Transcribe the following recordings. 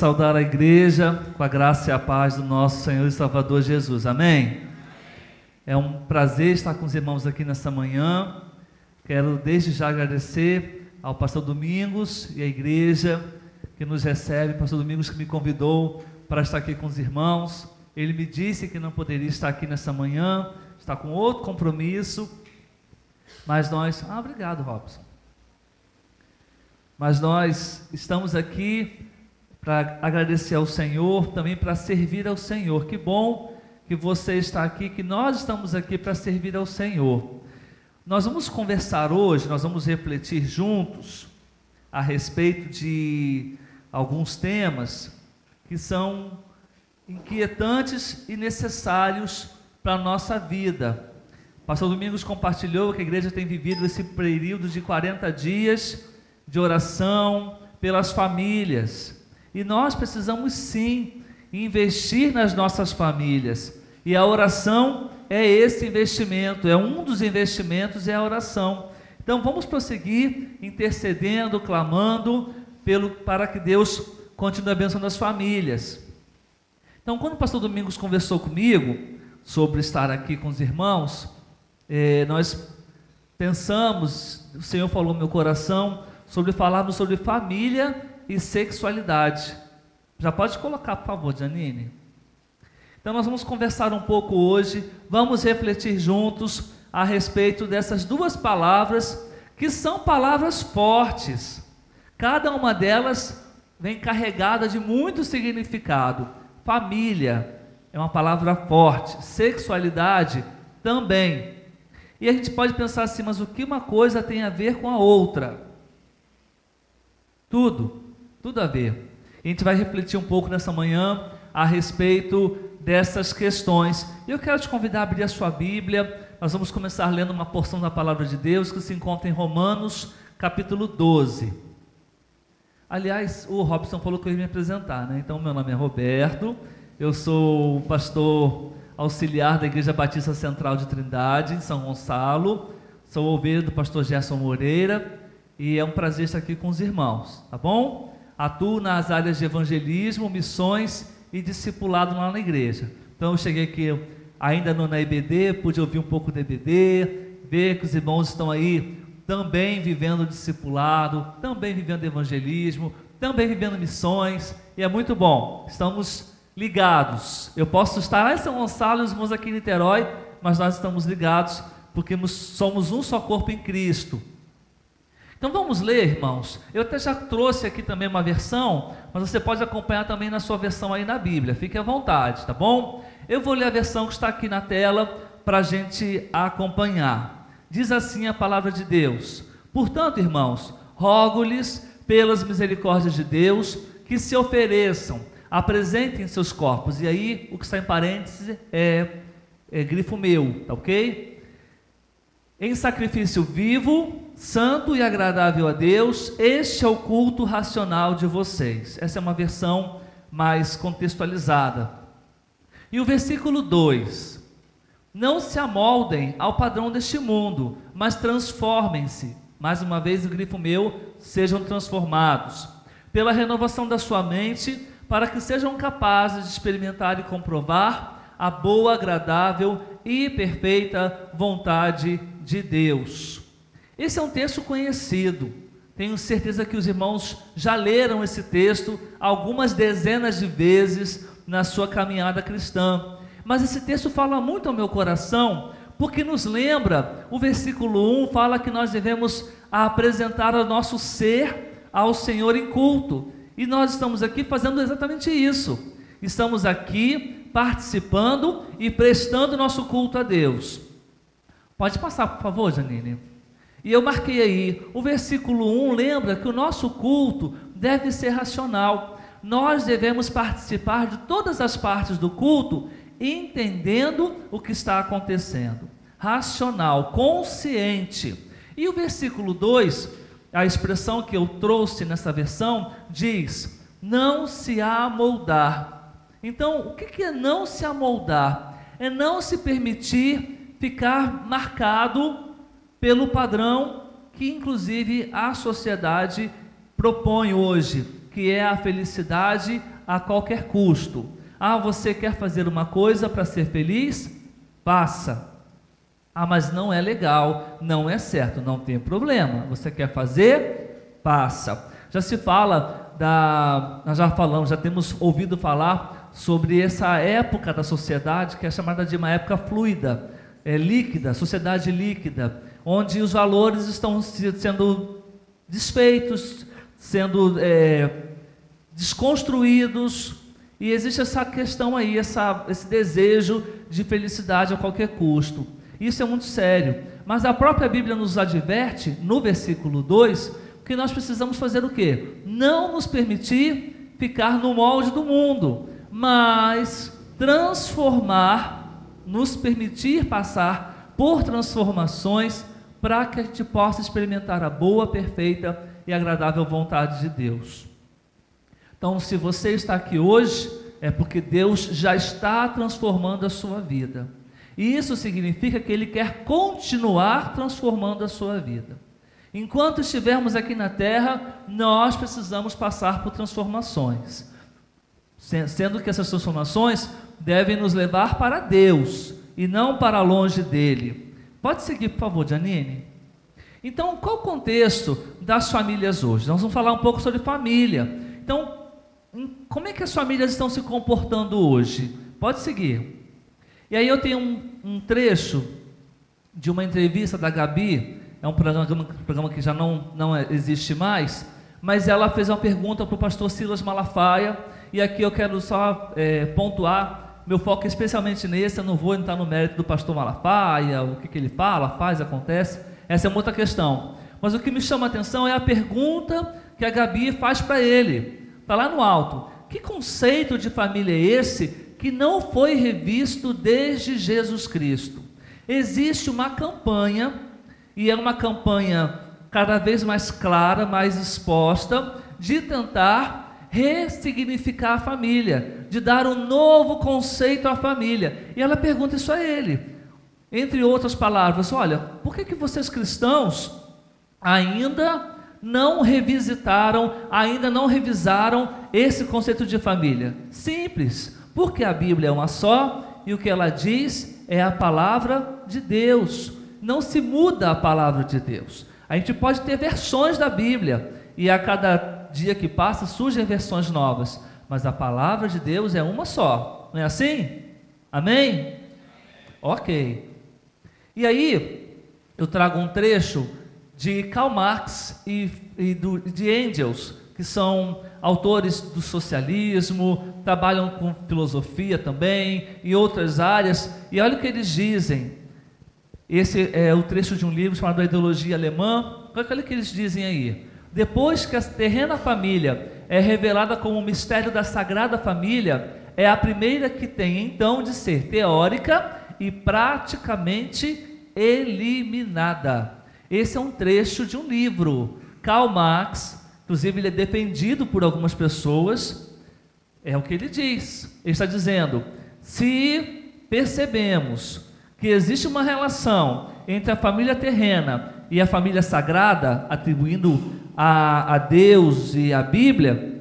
Saudar a igreja com a graça e a paz do nosso Senhor e Salvador Jesus. Amém? É um prazer estar com os irmãos aqui nessa manhã. Quero desde já agradecer ao pastor Domingos e à igreja que nos recebe, pastor Domingos que me convidou para estar aqui com os irmãos. Ele me disse que não poderia estar aqui nessa manhã, está com outro compromisso, mas nós, ah, obrigado, Robson. Mas nós estamos aqui para agradecer ao Senhor, também para servir ao Senhor. Que bom que você está aqui, que nós estamos aqui para servir ao Senhor. Nós vamos conversar hoje, nós vamos refletir juntos a respeito de alguns temas que são inquietantes e necessários para a nossa vida. Pastor Domingos compartilhou que a igreja tem vivido esse período de 40 dias de oração pelas famílias. E nós precisamos sim investir nas nossas famílias. E a oração é esse investimento, é um dos investimentos é a oração. Então vamos prosseguir intercedendo, clamando pelo para que Deus continue abençoando as famílias. Então, quando o pastor Domingos conversou comigo sobre estar aqui com os irmãos, eh, nós pensamos, o Senhor falou no meu coração sobre falarmos sobre família e sexualidade. Já pode colocar, por favor, Janine. Então nós vamos conversar um pouco hoje, vamos refletir juntos a respeito dessas duas palavras que são palavras fortes. Cada uma delas vem carregada de muito significado. Família é uma palavra forte, sexualidade também. E a gente pode pensar assim, mas o que uma coisa tem a ver com a outra? Tudo. Tudo a ver. a gente vai refletir um pouco nessa manhã a respeito dessas questões. Eu quero te convidar a abrir a sua Bíblia. Nós vamos começar lendo uma porção da palavra de Deus que se encontra em Romanos, capítulo 12. Aliás, o Robson falou que eu ia me apresentar, né? Então, meu nome é Roberto, eu sou pastor auxiliar da Igreja Batista Central de Trindade, em São Gonçalo. Sou ovelha do pastor Gerson Moreira e é um prazer estar aqui com os irmãos, tá bom? Atuo nas áreas de evangelismo, missões e discipulado lá na igreja. Então eu cheguei aqui ainda no, na IBD, pude ouvir um pouco da IBD, ver que os irmãos estão aí também vivendo discipulado, também vivendo evangelismo, também vivendo missões, e é muito bom. Estamos ligados. Eu posso estar lá em São Gonçalo, os irmãos aqui em Niterói, mas nós estamos ligados porque somos um só corpo em Cristo. Então vamos ler, irmãos. Eu até já trouxe aqui também uma versão, mas você pode acompanhar também na sua versão aí na Bíblia. Fique à vontade, tá bom? Eu vou ler a versão que está aqui na tela para a gente acompanhar. Diz assim a palavra de Deus: Portanto, irmãos, rogo-lhes pelas misericórdias de Deus que se ofereçam, apresentem seus corpos. E aí o que está em parênteses é, é grifo meu, tá ok? Em sacrifício vivo, santo e agradável a Deus, este é o culto racional de vocês. Essa é uma versão mais contextualizada. E o versículo 2: Não se amoldem ao padrão deste mundo, mas transformem-se. Mais uma vez, o grifo meu, sejam transformados pela renovação da sua mente, para que sejam capazes de experimentar e comprovar a boa, agradável e perfeita vontade de Deus. Esse é um texto conhecido. Tenho certeza que os irmãos já leram esse texto algumas dezenas de vezes na sua caminhada cristã. Mas esse texto fala muito ao meu coração, porque nos lembra, o versículo 1 fala que nós devemos apresentar o nosso ser ao Senhor em culto. E nós estamos aqui fazendo exatamente isso. Estamos aqui participando e prestando nosso culto a Deus. Pode passar, por favor, Janine. E eu marquei aí, o versículo 1 lembra que o nosso culto deve ser racional. Nós devemos participar de todas as partes do culto, entendendo o que está acontecendo. Racional, consciente. E o versículo 2, a expressão que eu trouxe nessa versão, diz: não se amoldar. Então, o que é não se amoldar? É não se permitir ficar marcado pelo padrão que, inclusive, a sociedade propõe hoje, que é a felicidade a qualquer custo. Ah, você quer fazer uma coisa para ser feliz? Faça. Ah, mas não é legal, não é certo, não tem problema. Você quer fazer? Faça. Já se fala da. Nós já falamos, já temos ouvido falar sobre essa época da sociedade que é chamada de uma época fluida, é, líquida, sociedade líquida, onde os valores estão sendo desfeitos, sendo é, desconstruídos, e existe essa questão aí, essa, esse desejo de felicidade a qualquer custo. Isso é muito sério. Mas a própria Bíblia nos adverte, no versículo 2, que nós precisamos fazer o quê? Não nos permitir ficar no molde do mundo, mas transformar, nos permitir passar por transformações para que a gente possa experimentar a boa, perfeita e agradável vontade de Deus. Então, se você está aqui hoje, é porque Deus já está transformando a sua vida. E isso significa que Ele quer continuar transformando a sua vida. Enquanto estivermos aqui na terra, nós precisamos passar por transformações. Sendo que essas transformações devem nos levar para Deus e não para longe dele. Pode seguir, por favor, Janine. Então, qual o contexto das famílias hoje? Nós vamos falar um pouco sobre família. Então, como é que as famílias estão se comportando hoje? Pode seguir. E aí eu tenho um, um trecho de uma entrevista da Gabi, é um programa, programa que já não, não existe mais, mas ela fez uma pergunta para o pastor Silas Malafaia, e aqui eu quero só é, pontuar, meu foco é especialmente nesse, eu não vou entrar no mérito do pastor Malafaia, o que, que ele fala, faz, acontece, essa é uma outra questão. Mas o que me chama a atenção é a pergunta que a Gabi faz para ele. Está lá no alto. Que conceito de família é esse que não foi revisto desde Jesus Cristo? Existe uma campanha, e é uma campanha cada vez mais clara, mais exposta, de tentar ressignificar a família, de dar um novo conceito à família. E ela pergunta isso a ele. Entre outras palavras, olha, por que, que vocês cristãos ainda não revisitaram, ainda não revisaram esse conceito de família? Simples, porque a Bíblia é uma só e o que ela diz é a palavra de Deus. Não se muda a palavra de Deus. A gente pode ter versões da Bíblia e a cada dia que passa surgem versões novas, mas a palavra de Deus é uma só. Não é assim? Amém? Ok. E aí, eu trago um trecho de Karl Marx e, e do, de Engels, que são autores do socialismo, trabalham com filosofia também e outras áreas, e olha o que eles dizem. Esse é o trecho de um livro chamado A Ideologia Alemã. Olha o que eles dizem aí. Depois que a terrena família é revelada como o mistério da Sagrada Família, é a primeira que tem então de ser teórica e praticamente eliminada. Esse é um trecho de um livro. Karl Marx, inclusive ele é defendido por algumas pessoas, é o que ele diz. Ele está dizendo: se percebemos que existe uma relação entre a família terrena e a família sagrada, atribuindo a, a Deus e a Bíblia,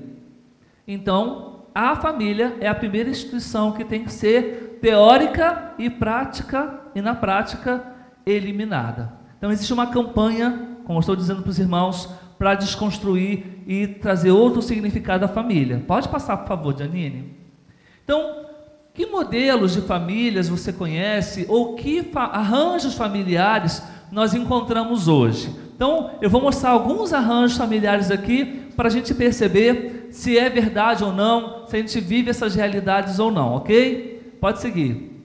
então a família é a primeira instituição que tem que ser teórica e prática, e na prática eliminada. Então existe uma campanha, como estou dizendo para os irmãos, para desconstruir e trazer outro significado à família. Pode passar, por favor, Janine. Então, que modelos de famílias você conhece ou que arranjos familiares nós encontramos hoje? Então, eu vou mostrar alguns arranjos familiares aqui para a gente perceber se é verdade ou não, se a gente vive essas realidades ou não, ok? Pode seguir.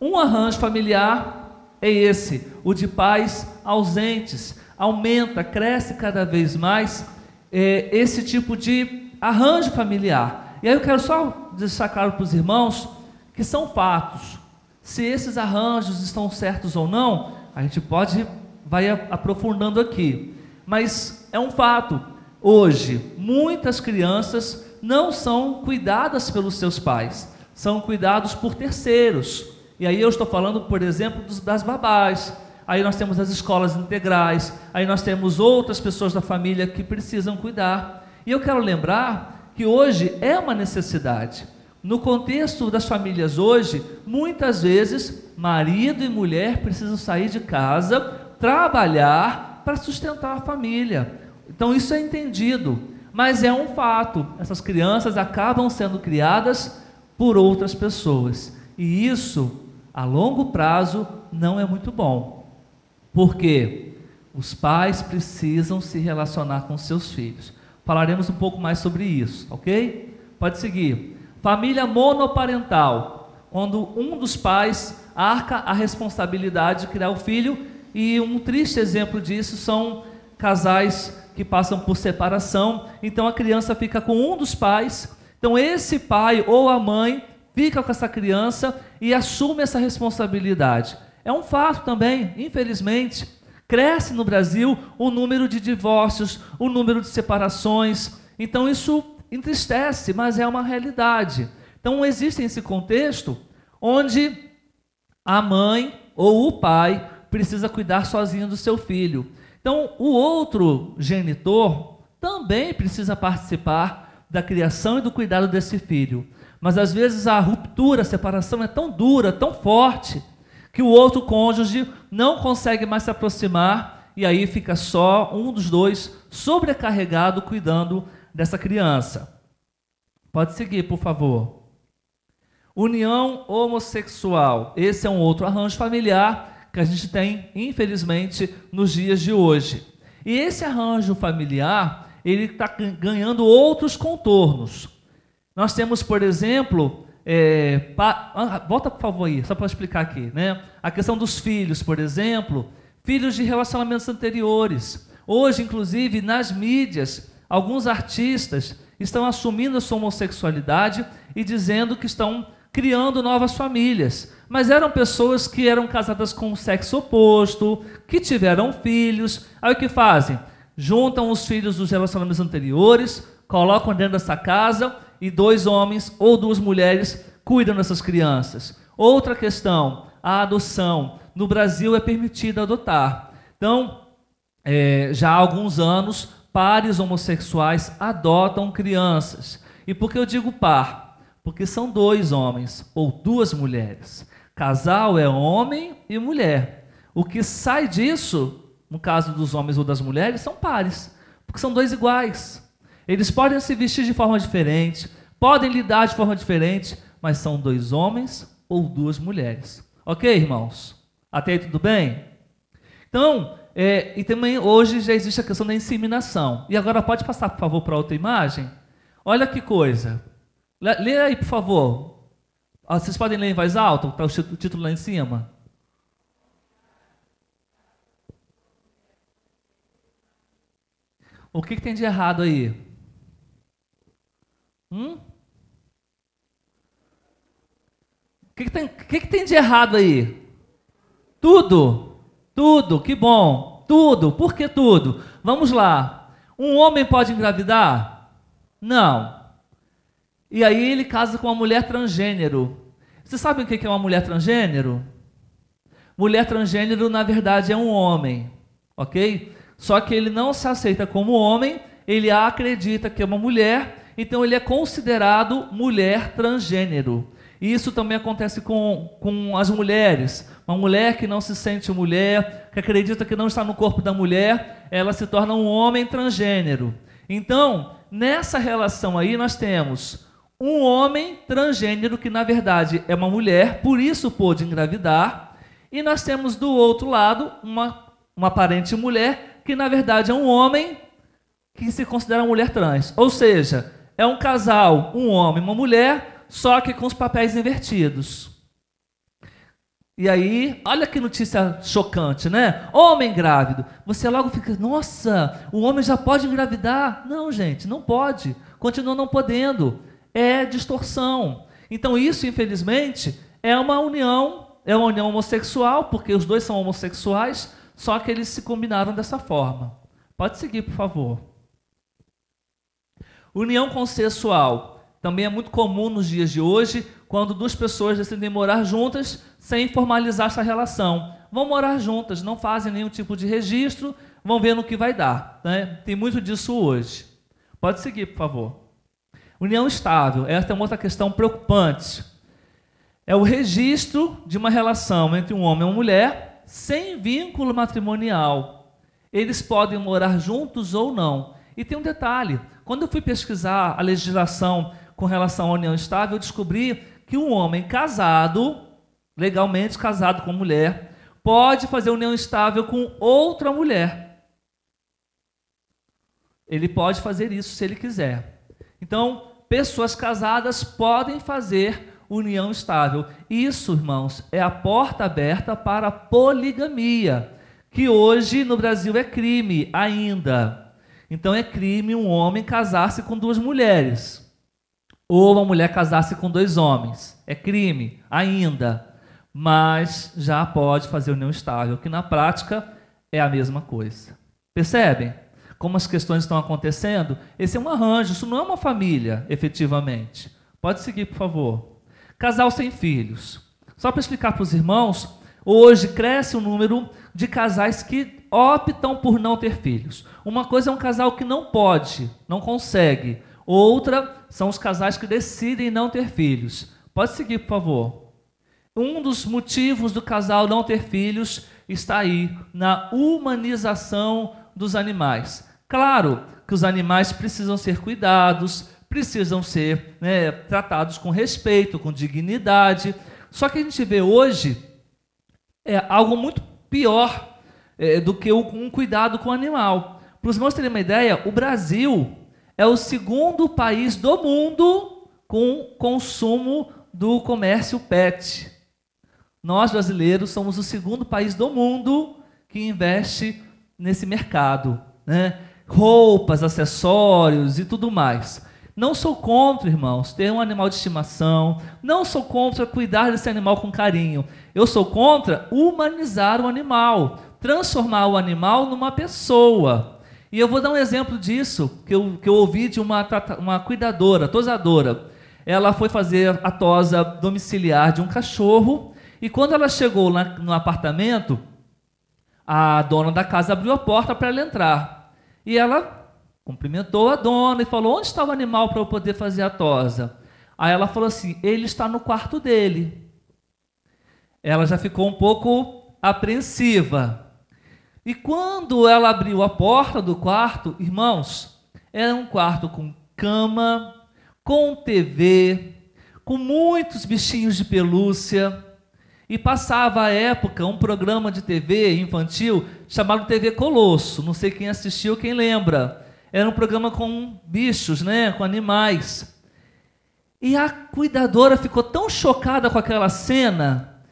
Um arranjo familiar é esse, o de pais ausentes. Aumenta, cresce cada vez mais é, esse tipo de arranjo familiar. E aí eu quero só destacar para os irmãos que são fatos. Se esses arranjos estão certos ou não, a gente pode vai aprofundando aqui. Mas é um fato. Hoje, muitas crianças não são cuidadas pelos seus pais, são cuidados por terceiros. E aí eu estou falando, por exemplo, das babás. Aí nós temos as escolas integrais. Aí nós temos outras pessoas da família que precisam cuidar. E eu quero lembrar que hoje é uma necessidade. No contexto das famílias hoje, muitas vezes marido e mulher precisam sair de casa, trabalhar para sustentar a família. Então isso é entendido, mas é um fato. Essas crianças acabam sendo criadas por outras pessoas. E isso, a longo prazo, não é muito bom. Porque os pais precisam se relacionar com seus filhos. Falaremos um pouco mais sobre isso, ok? Pode seguir. Família monoparental, quando um dos pais arca a responsabilidade de criar o filho, e um triste exemplo disso são casais que passam por separação, então a criança fica com um dos pais, então esse pai ou a mãe fica com essa criança e assume essa responsabilidade. É um fato também, infelizmente. Cresce no Brasil o número de divórcios, o número de separações. Então isso entristece, mas é uma realidade. Então existe esse contexto onde a mãe ou o pai precisa cuidar sozinho do seu filho. Então o outro genitor também precisa participar da criação e do cuidado desse filho. Mas às vezes a ruptura, a separação é tão dura, tão forte, que o outro cônjuge não consegue mais se aproximar e aí fica só um dos dois sobrecarregado cuidando dessa criança. Pode seguir, por favor. União homossexual. Esse é um outro arranjo familiar que a gente tem, infelizmente, nos dias de hoje. E esse arranjo familiar, ele está ganhando outros contornos. Nós temos, por exemplo, é, pa, ah, volta por favor aí, só para explicar aqui, né? A questão dos filhos, por exemplo, filhos de relacionamentos anteriores. Hoje, inclusive, nas mídias, alguns artistas estão assumindo a sua homossexualidade e dizendo que estão criando novas famílias. Mas eram pessoas que eram casadas com o sexo oposto, que tiveram filhos. Aí o que fazem? Juntam os filhos dos relacionamentos anteriores, colocam dentro dessa casa e dois homens ou duas mulheres cuidam dessas crianças. Outra questão, a adoção. No Brasil é permitido adotar. Então, é, já há alguns anos, pares homossexuais adotam crianças. E por que eu digo par? Porque são dois homens ou duas mulheres. Casal é homem e mulher. O que sai disso, no caso dos homens ou das mulheres, são pares, porque são dois iguais. Eles podem se vestir de forma diferente, podem lidar de forma diferente, mas são dois homens ou duas mulheres. Ok, irmãos? Até aí tudo bem? Então, é, e também hoje já existe a questão da inseminação. E agora pode passar, por favor, para outra imagem? Olha que coisa. Lê aí, por favor. Ah, vocês podem ler em voz alta? Está o título lá em cima. O que, que tem de errado aí? Hum? O que, que, tem, que, que tem de errado aí? Tudo, tudo, que bom, tudo. Por que tudo? Vamos lá. Um homem pode engravidar? Não. E aí ele casa com uma mulher transgênero. Você sabe o que é uma mulher transgênero? Mulher transgênero, na verdade, é um homem, ok? Só que ele não se aceita como homem, ele acredita que é uma mulher então ele é considerado mulher transgênero. E isso também acontece com, com as mulheres. Uma mulher que não se sente mulher, que acredita que não está no corpo da mulher, ela se torna um homem transgênero. Então, nessa relação aí, nós temos um homem transgênero que, na verdade, é uma mulher, por isso pôde engravidar. E nós temos do outro lado uma, uma aparente mulher, que, na verdade, é um homem que se considera mulher trans. Ou seja, é um casal, um homem e uma mulher, só que com os papéis invertidos. E aí, olha que notícia chocante, né? Homem grávido. Você logo fica, nossa, o homem já pode engravidar? Não, gente, não pode. Continua não podendo. É distorção. Então, isso, infelizmente, é uma união, é uma união homossexual, porque os dois são homossexuais, só que eles se combinaram dessa forma. Pode seguir, por favor. União consensual também é muito comum nos dias de hoje, quando duas pessoas decidem morar juntas sem formalizar essa relação. Vão morar juntas, não fazem nenhum tipo de registro, vão ver no que vai dar. Né? Tem muito disso hoje. Pode seguir, por favor. União estável, essa é uma outra questão preocupante. É o registro de uma relação entre um homem e uma mulher sem vínculo matrimonial. Eles podem morar juntos ou não. E tem um detalhe: quando eu fui pesquisar a legislação com relação à união estável, eu descobri que um homem casado, legalmente casado com mulher, pode fazer união estável com outra mulher. Ele pode fazer isso se ele quiser. Então, pessoas casadas podem fazer união estável. Isso, irmãos, é a porta aberta para a poligamia, que hoje no Brasil é crime ainda. Então é crime um homem casar-se com duas mulheres, ou uma mulher casar-se com dois homens. É crime ainda mas já pode fazer união estável, que na prática é a mesma coisa. Percebem como as questões estão acontecendo? Esse é um arranjo, isso não é uma família, efetivamente. Pode seguir, por favor. Casal sem filhos. Só para explicar para os irmãos, hoje cresce o número de casais que optam por não ter filhos. Uma coisa é um casal que não pode, não consegue. Outra são os casais que decidem não ter filhos. Pode seguir, por favor. Um dos motivos do casal não ter filhos está aí na humanização dos animais. Claro que os animais precisam ser cuidados, precisam ser né, tratados com respeito, com dignidade. Só que a gente vê hoje é algo muito pior é, do que um cuidado com o animal. Para os irmãos terem uma ideia, o Brasil é o segundo país do mundo com consumo do comércio pet. Nós, brasileiros, somos o segundo país do mundo que investe nesse mercado. Né? Roupas, acessórios e tudo mais. Não sou contra, irmãos, ter um animal de estimação. Não sou contra cuidar desse animal com carinho. Eu sou contra humanizar o animal, transformar o animal numa pessoa. E eu vou dar um exemplo disso que eu, que eu ouvi de uma, uma cuidadora, tosadora. Ela foi fazer a tosa domiciliar de um cachorro e quando ela chegou lá no apartamento, a dona da casa abriu a porta para ela entrar. E ela cumprimentou a dona e falou: Onde está o animal para eu poder fazer a tosa? Aí ela falou assim: Ele está no quarto dele. Ela já ficou um pouco apreensiva. E quando ela abriu a porta do quarto, irmãos, era um quarto com cama, com TV, com muitos bichinhos de pelúcia e passava à época um programa de TV infantil chamado TV Colosso. Não sei quem assistiu, quem lembra. Era um programa com bichos, né, com animais. E a cuidadora ficou tão chocada com aquela cena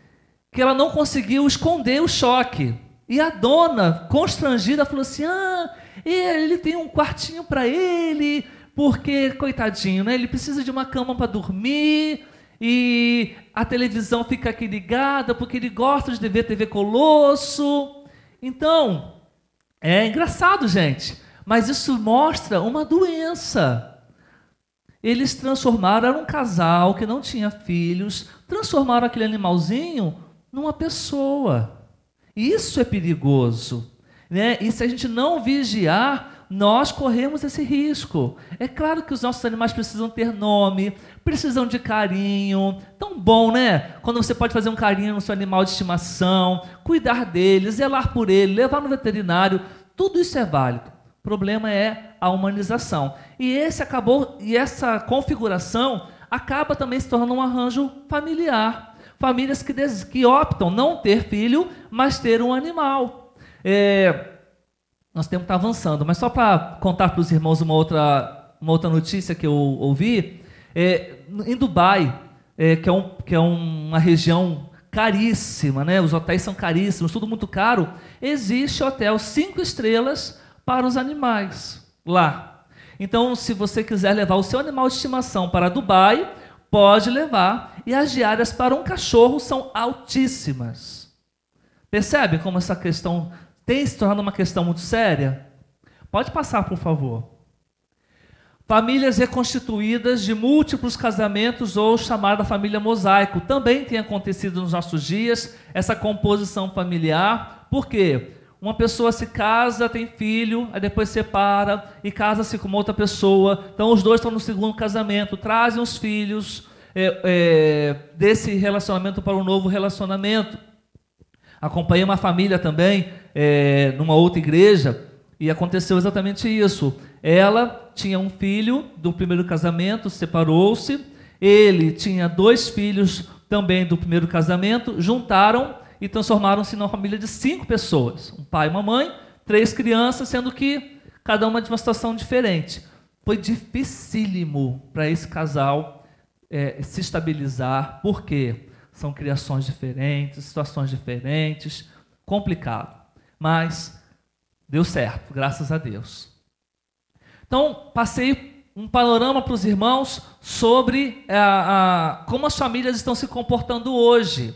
que ela não conseguiu esconder o choque. E a dona, constrangida, falou assim: "Ah, ele tem um quartinho para ele, porque coitadinho, né? Ele precisa de uma cama para dormir." E a televisão fica aqui ligada porque ele gosta de ver TV Colosso. Então, é engraçado, gente, mas isso mostra uma doença. Eles transformaram, era um casal que não tinha filhos, transformaram aquele animalzinho numa pessoa. Isso é perigoso. Né? E se a gente não vigiar, nós corremos esse risco. É claro que os nossos animais precisam ter nome, precisam de carinho. Tão bom, né? Quando você pode fazer um carinho no seu animal de estimação, cuidar dele, zelar por ele, levar no veterinário, tudo isso é válido. O problema é a humanização. E esse acabou e essa configuração acaba também se tornando um arranjo familiar. Famílias que, que optam não ter filho, mas ter um animal. É, nosso tempo está avançando, mas só para contar para os irmãos uma outra, uma outra notícia que eu ouvi, é, em Dubai, é, que, é um, que é uma região caríssima, né? os hotéis são caríssimos, tudo muito caro, existe hotel cinco estrelas para os animais lá. Então, se você quiser levar o seu animal de estimação para Dubai, pode levar, e as diárias para um cachorro são altíssimas. Percebe como essa questão tem se tornado uma questão muito séria? Pode passar, por favor. Famílias reconstituídas de múltiplos casamentos ou chamada família mosaico. Também tem acontecido nos nossos dias essa composição familiar. Por quê? uma pessoa se casa, tem filho, aí depois separa e casa-se com outra pessoa. Então os dois estão no segundo casamento, trazem os filhos é, é, desse relacionamento para um novo relacionamento. Acompanhei uma família também é, numa outra igreja e aconteceu exatamente isso. Ela tinha um filho do primeiro casamento, separou-se. Ele tinha dois filhos também do primeiro casamento, juntaram e transformaram-se numa família de cinco pessoas: um pai uma mãe, três crianças, sendo que cada uma de uma situação diferente. Foi dificílimo para esse casal é, se estabilizar, porque são criações diferentes, situações diferentes, complicado. Mas deu certo, graças a Deus. Então, passei um panorama para os irmãos sobre a, a, como as famílias estão se comportando hoje.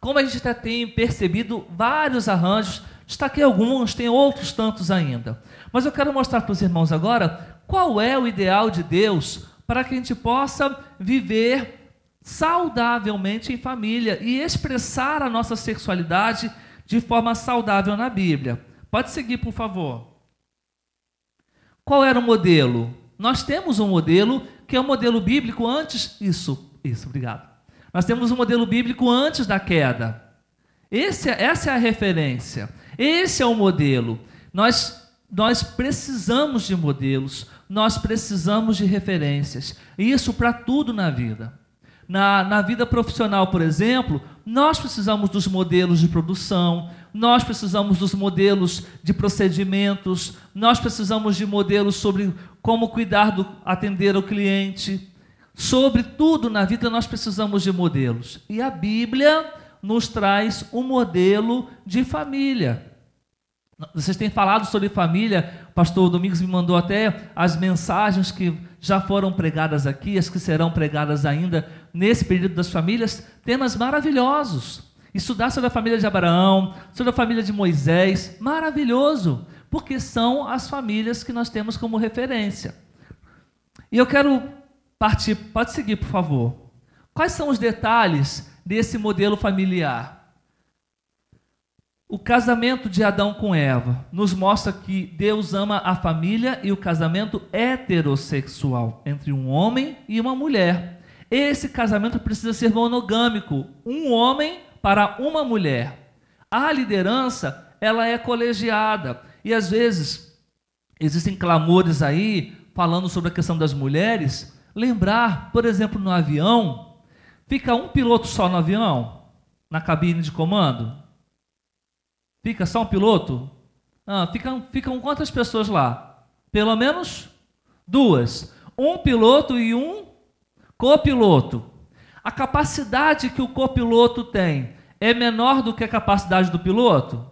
Como a gente até tem percebido vários arranjos, destaquei alguns, tem outros tantos ainda. Mas eu quero mostrar para os irmãos agora qual é o ideal de Deus para que a gente possa viver saudavelmente em família e expressar a nossa sexualidade de forma saudável na Bíblia. Pode seguir, por favor. Qual era o modelo? Nós temos um modelo que é o um modelo bíblico antes. Isso, isso, obrigado. Nós temos um modelo bíblico antes da queda. Esse, é, essa é a referência. Esse é o modelo. Nós, nós precisamos de modelos, nós precisamos de referências. Isso para tudo na vida. Na, na vida profissional, por exemplo, nós precisamos dos modelos de produção, nós precisamos dos modelos de procedimentos, nós precisamos de modelos sobre como cuidar do atender o cliente. Sobre tudo na vida nós precisamos de modelos. E a Bíblia nos traz um modelo de família. Vocês têm falado sobre família, pastor Domingos me mandou até as mensagens que já foram pregadas aqui, as que serão pregadas ainda nesse período das famílias, temas maravilhosos. Estudar sobre a família de Abraão, sobre a família de Moisés, maravilhoso, porque são as famílias que nós temos como referência. E eu quero partir, pode seguir, por favor. Quais são os detalhes desse modelo familiar? O casamento de Adão com Eva nos mostra que Deus ama a família e o casamento heterossexual entre um homem e uma mulher. Esse casamento precisa ser monogâmico, um homem para uma mulher. A liderança, ela é colegiada e às vezes existem clamores aí falando sobre a questão das mulheres, lembrar, por exemplo, no avião, fica um piloto só no avião, na cabine de comando? Fica só um piloto? Ah, ficam, ficam quantas pessoas lá? Pelo menos duas. Um piloto e um copiloto. A capacidade que o copiloto tem é menor do que a capacidade do piloto?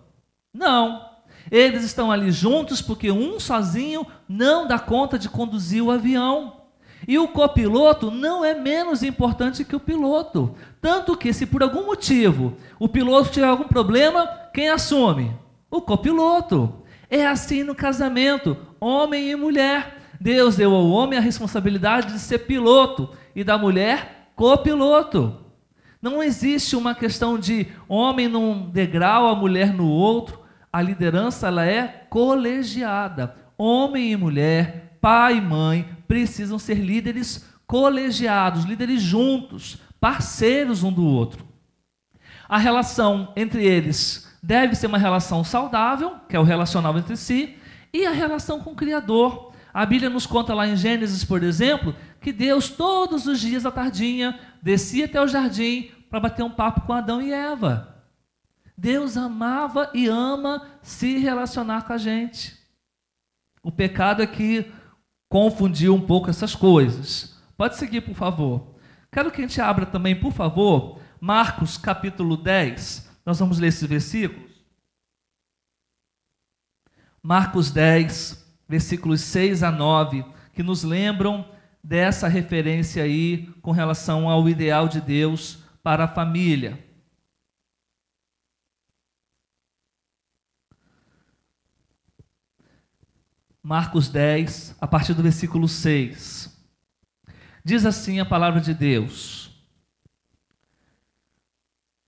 Não. Eles estão ali juntos porque um sozinho não dá conta de conduzir o avião. E o copiloto não é menos importante que o piloto. Tanto que, se por algum motivo o piloto tiver algum problema, quem assume? O copiloto. É assim no casamento, homem e mulher. Deus deu ao homem a responsabilidade de ser piloto e da mulher copiloto. Não existe uma questão de homem num degrau, a mulher no outro. A liderança ela é colegiada. Homem e mulher, pai e mãe, precisam ser líderes colegiados, líderes juntos, parceiros um do outro. A relação entre eles deve ser uma relação saudável, que é o relacional entre si, e a relação com o Criador. A Bíblia nos conta lá em Gênesis, por exemplo, que Deus todos os dias à tardinha descia até o jardim para bater um papo com Adão e Eva. Deus amava e ama se relacionar com a gente. O pecado é que confundiu um pouco essas coisas. Pode seguir, por favor. Quero que a gente abra também, por favor, Marcos capítulo 10. Nós vamos ler esses versículos. Marcos 10, versículos 6 a 9, que nos lembram dessa referência aí com relação ao ideal de Deus para a família. Marcos 10, a partir do versículo 6. Diz assim a palavra de Deus.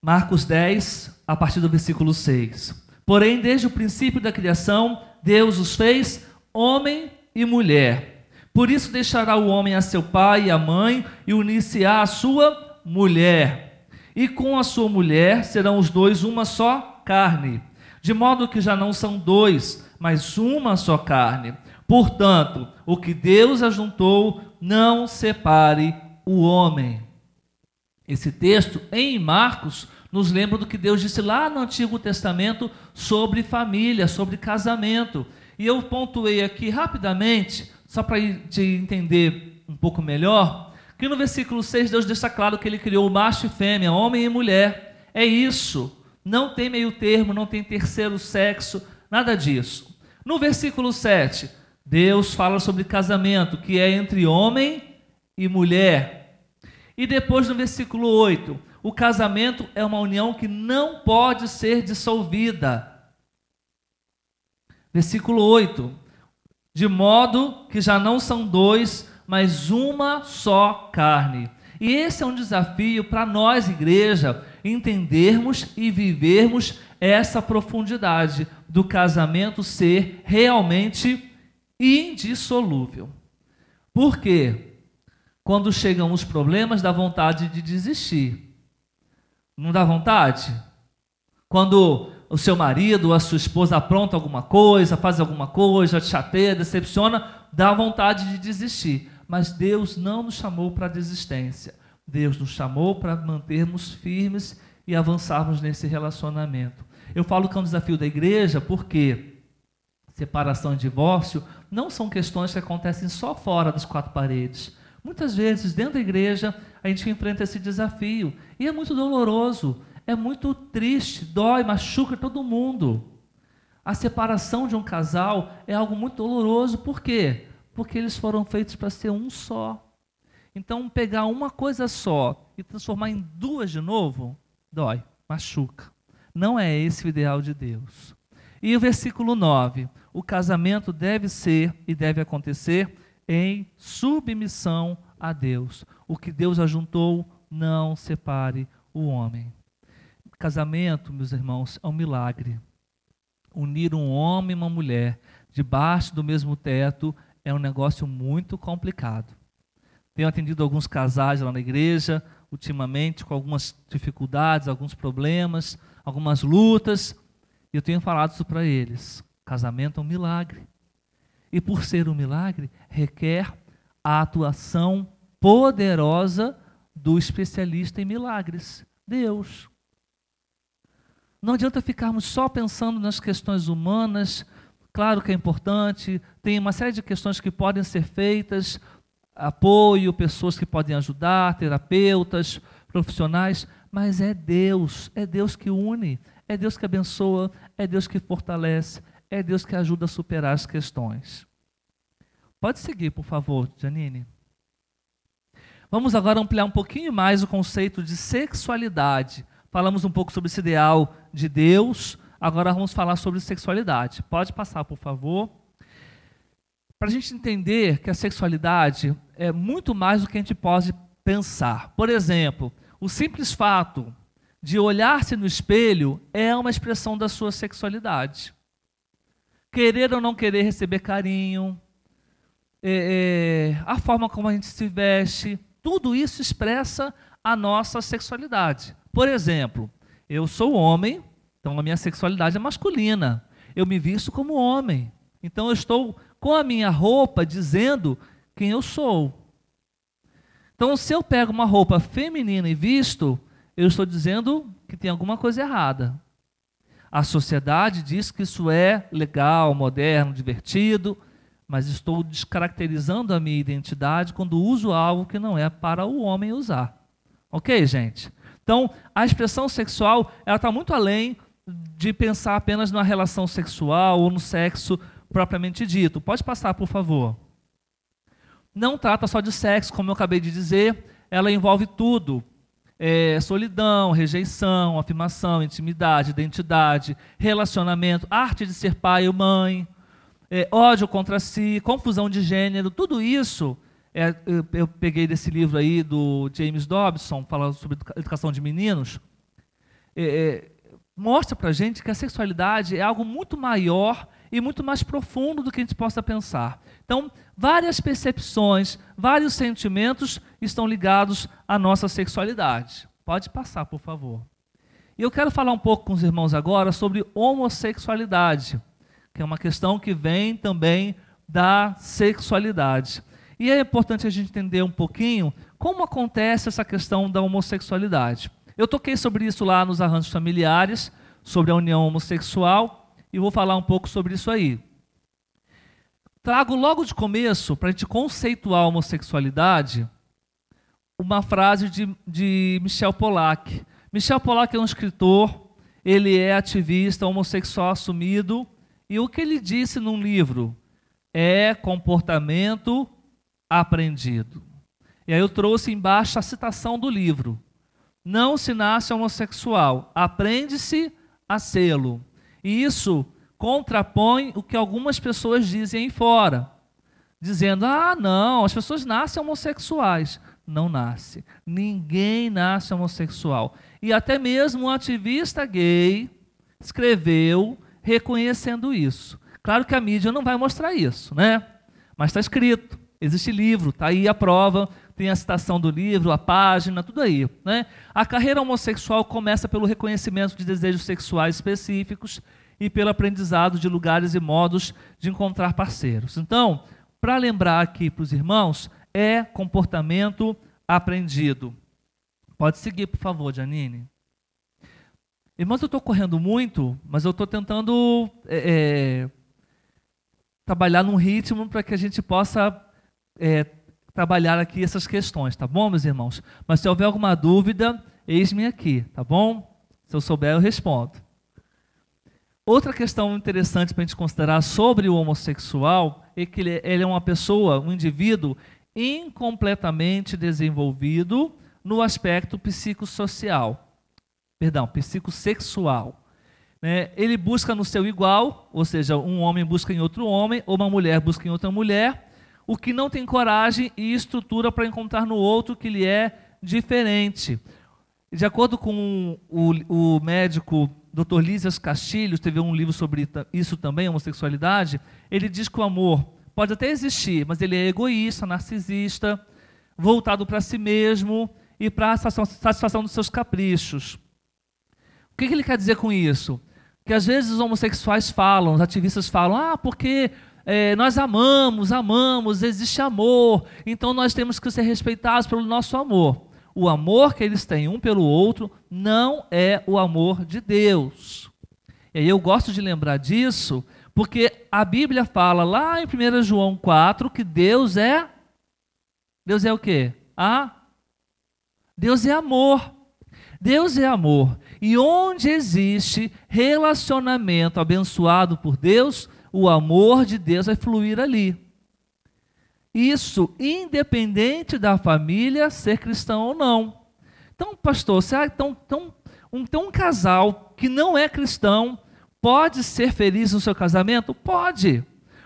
Marcos 10, a partir do versículo 6. Porém, desde o princípio da criação, Deus os fez homem e mulher. Por isso deixará o homem a seu pai e a mãe e unir-se-á à sua mulher. E com a sua mulher serão os dois uma só carne. De modo que já não são dois, mas uma só carne. Portanto, o que Deus ajuntou, não separe o homem. Esse texto em Marcos nos lembra do que Deus disse lá no Antigo Testamento sobre família, sobre casamento. E eu pontuei aqui rapidamente, só para te entender um pouco melhor, que no versículo 6 Deus deixa claro que ele criou macho e fêmea, homem e mulher. É isso. Não tem meio termo, não tem terceiro sexo, nada disso. No versículo 7, Deus fala sobre casamento, que é entre homem e mulher. E depois no versículo 8, o casamento é uma união que não pode ser dissolvida. Versículo 8: De modo que já não são dois, mas uma só carne. E esse é um desafio para nós, igreja, entendermos e vivermos essa profundidade do casamento ser realmente indissolúvel. Por quê? Quando chegam os problemas, dá vontade de desistir. Não dá vontade? Quando o seu marido a sua esposa apronta alguma coisa, faz alguma coisa, te chateia, decepciona, dá vontade de desistir. Mas Deus não nos chamou para desistência. Deus nos chamou para mantermos firmes e avançarmos nesse relacionamento. Eu falo que é um desafio da igreja porque separação e divórcio não são questões que acontecem só fora das quatro paredes. Muitas vezes, dentro da igreja, a gente enfrenta esse desafio. E é muito doloroso, é muito triste, dói, machuca todo mundo. A separação de um casal é algo muito doloroso, por quê? Porque eles foram feitos para ser um só. Então, pegar uma coisa só e transformar em duas de novo, dói, machuca. Não é esse o ideal de Deus. E o versículo 9: o casamento deve ser e deve acontecer em submissão a Deus. O que Deus ajuntou, não separe o homem. Casamento, meus irmãos, é um milagre. Unir um homem e uma mulher debaixo do mesmo teto é um negócio muito complicado. Tenho atendido alguns casais lá na igreja, ultimamente, com algumas dificuldades, alguns problemas, algumas lutas, e eu tenho falado isso para eles. Casamento é um milagre. E por ser um milagre, requer a atuação poderosa do especialista em milagres, Deus. Não adianta ficarmos só pensando nas questões humanas, claro que é importante, tem uma série de questões que podem ser feitas, apoio, pessoas que podem ajudar, terapeutas, profissionais, mas é Deus, é Deus que une, é Deus que abençoa, é Deus que fortalece, é Deus que ajuda a superar as questões. Pode seguir, por favor, Janine. Vamos agora ampliar um pouquinho mais o conceito de sexualidade. Falamos um pouco sobre esse ideal de Deus, agora vamos falar sobre sexualidade. Pode passar, por favor. Para a gente entender que a sexualidade é muito mais do que a gente pode pensar. Por exemplo, o simples fato de olhar-se no espelho é uma expressão da sua sexualidade. Querer ou não querer receber carinho, é, é, a forma como a gente se veste, tudo isso expressa a nossa sexualidade. Por exemplo, eu sou homem, então a minha sexualidade é masculina. Eu me visto como homem. Então eu estou com a minha roupa dizendo quem eu sou. Então, se eu pego uma roupa feminina e visto, eu estou dizendo que tem alguma coisa errada. A sociedade diz que isso é legal, moderno, divertido, mas estou descaracterizando a minha identidade quando uso algo que não é para o homem usar. Ok, gente? Então, a expressão sexual ela está muito além de pensar apenas na relação sexual ou no sexo propriamente dito. Pode passar, por favor. Não trata só de sexo, como eu acabei de dizer, ela envolve tudo é, solidão, rejeição, afirmação, intimidade, identidade, relacionamento, arte de ser pai ou mãe, é, ódio contra si, confusão de gênero, tudo isso é, eu, peguei desse livro aí do James Dobson, falando sobre educação de meninos. É, é mostra para gente que a sexualidade é algo muito maior e muito mais profundo do que a gente possa pensar. Então, várias percepções, vários sentimentos estão ligados à nossa sexualidade. Pode passar, por favor. E eu quero falar um pouco com os irmãos agora sobre homossexualidade, que é uma questão que vem também da sexualidade. E é importante a gente entender um pouquinho como acontece essa questão da homossexualidade. Eu toquei sobre isso lá nos arranjos familiares, sobre a união homossexual, e vou falar um pouco sobre isso aí. Trago logo de começo, para a gente conceituar a homossexualidade, uma frase de, de Michel Pollack. Michel Pollack é um escritor, ele é ativista homossexual assumido, e o que ele disse num livro é comportamento aprendido. E aí eu trouxe embaixo a citação do livro. Não se nasce homossexual, aprende-se a sê-lo. E isso contrapõe o que algumas pessoas dizem aí fora, dizendo: ah, não, as pessoas nascem homossexuais. Não nasce. Ninguém nasce homossexual. E até mesmo um ativista gay escreveu reconhecendo isso. Claro que a mídia não vai mostrar isso, né? Mas está escrito, existe livro, está aí a prova, tem a citação do livro, a página, tudo aí. Né? A carreira homossexual começa pelo reconhecimento de desejos sexuais específicos e pelo aprendizado de lugares e modos de encontrar parceiros. Então, para lembrar aqui para os irmãos, é comportamento aprendido. Pode seguir, por favor, Janine. Irmãos, eu estou correndo muito, mas eu estou tentando é, é, trabalhar num ritmo para que a gente possa é, trabalhar aqui essas questões, tá bom, meus irmãos? Mas se houver alguma dúvida, eis-me aqui, tá bom? Se eu souber, eu respondo. Outra questão interessante para a gente considerar sobre o homossexual é que ele, ele é uma pessoa, um indivíduo incompletamente desenvolvido no aspecto psicossocial, perdão, psicossexual. Né? Ele busca no seu igual, ou seja, um homem busca em outro homem, ou uma mulher busca em outra mulher, o que não tem coragem e estrutura para encontrar no outro que lhe é diferente. De acordo com o, o médico Dr. Lísias Castilhos, teve um livro sobre isso também, homossexualidade, ele diz que o amor pode até existir, mas ele é egoísta, narcisista, voltado para si mesmo e para a satisfação dos seus caprichos. O que, que ele quer dizer com isso? Que às vezes os homossexuais falam, os ativistas falam, ah, porque é, nós amamos, amamos, existe amor, então nós temos que ser respeitados pelo nosso amor. O amor que eles têm um pelo outro não é o amor de Deus. E eu gosto de lembrar disso, porque a Bíblia fala lá em 1 João 4 que Deus é. Deus é o quê? Ah? Deus é amor. Deus é amor. E onde existe relacionamento abençoado por Deus, o amor de Deus vai fluir ali. Isso independente da família ser cristão ou não. Então, pastor, será que então, então, um, então um casal que não é cristão pode ser feliz no seu casamento? Pode.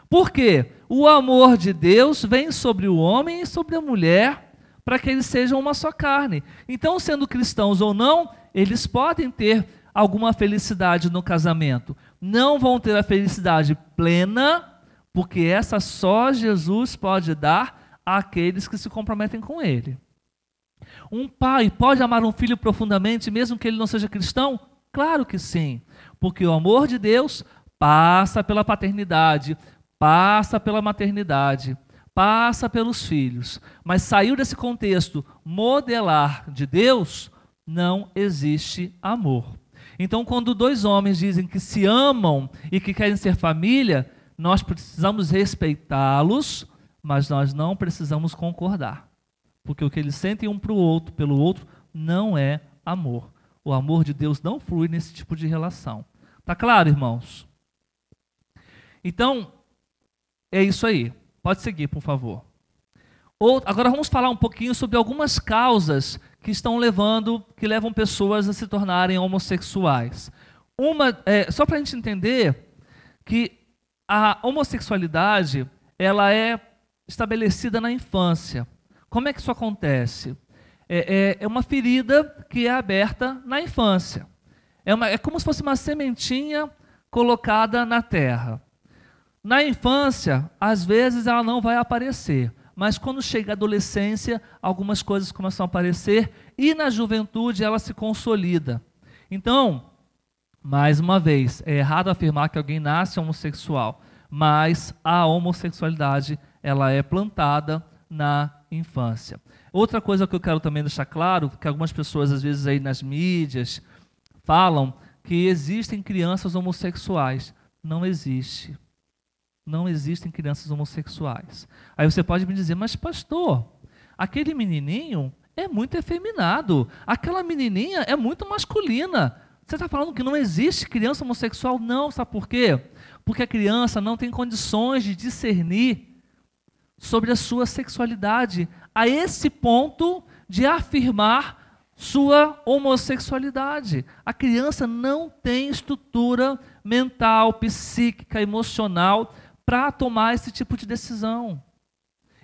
Por quê? O amor de Deus vem sobre o homem e sobre a mulher para que eles sejam uma só carne. Então, sendo cristãos ou não, eles podem ter alguma felicidade no casamento não vão ter a felicidade plena, porque essa só Jesus pode dar àqueles que se comprometem com Ele. Um pai pode amar um filho profundamente, mesmo que ele não seja cristão? Claro que sim, porque o amor de Deus passa pela paternidade, passa pela maternidade, passa pelos filhos. Mas saiu desse contexto modelar de Deus, não existe amor. Então, quando dois homens dizem que se amam e que querem ser família, nós precisamos respeitá-los, mas nós não precisamos concordar. Porque o que eles sentem um para o outro, pelo outro, não é amor. O amor de Deus não flui nesse tipo de relação. Tá claro, irmãos? Então, é isso aí. Pode seguir, por favor. agora vamos falar um pouquinho sobre algumas causas que estão levando, que levam pessoas a se tornarem homossexuais. Uma, é, só para a gente entender que a homossexualidade ela é estabelecida na infância. Como é que isso acontece? É, é, é uma ferida que é aberta na infância. É, uma, é como se fosse uma sementinha colocada na terra. Na infância, às vezes ela não vai aparecer, mas quando chega a adolescência, algumas coisas começam a aparecer e na juventude ela se consolida. Então, mais uma vez, é errado afirmar que alguém nasce homossexual, mas a homossexualidade ela é plantada na infância. Outra coisa que eu quero também deixar claro, que algumas pessoas às vezes aí nas mídias falam que existem crianças homossexuais. Não existe. Não existem crianças homossexuais. Aí você pode me dizer, mas pastor, aquele menininho é muito efeminado, aquela menininha é muito masculina. Você está falando que não existe criança homossexual? Não, sabe por quê? Porque a criança não tem condições de discernir sobre a sua sexualidade, a esse ponto de afirmar sua homossexualidade. A criança não tem estrutura mental, psíquica, emocional para tomar esse tipo de decisão.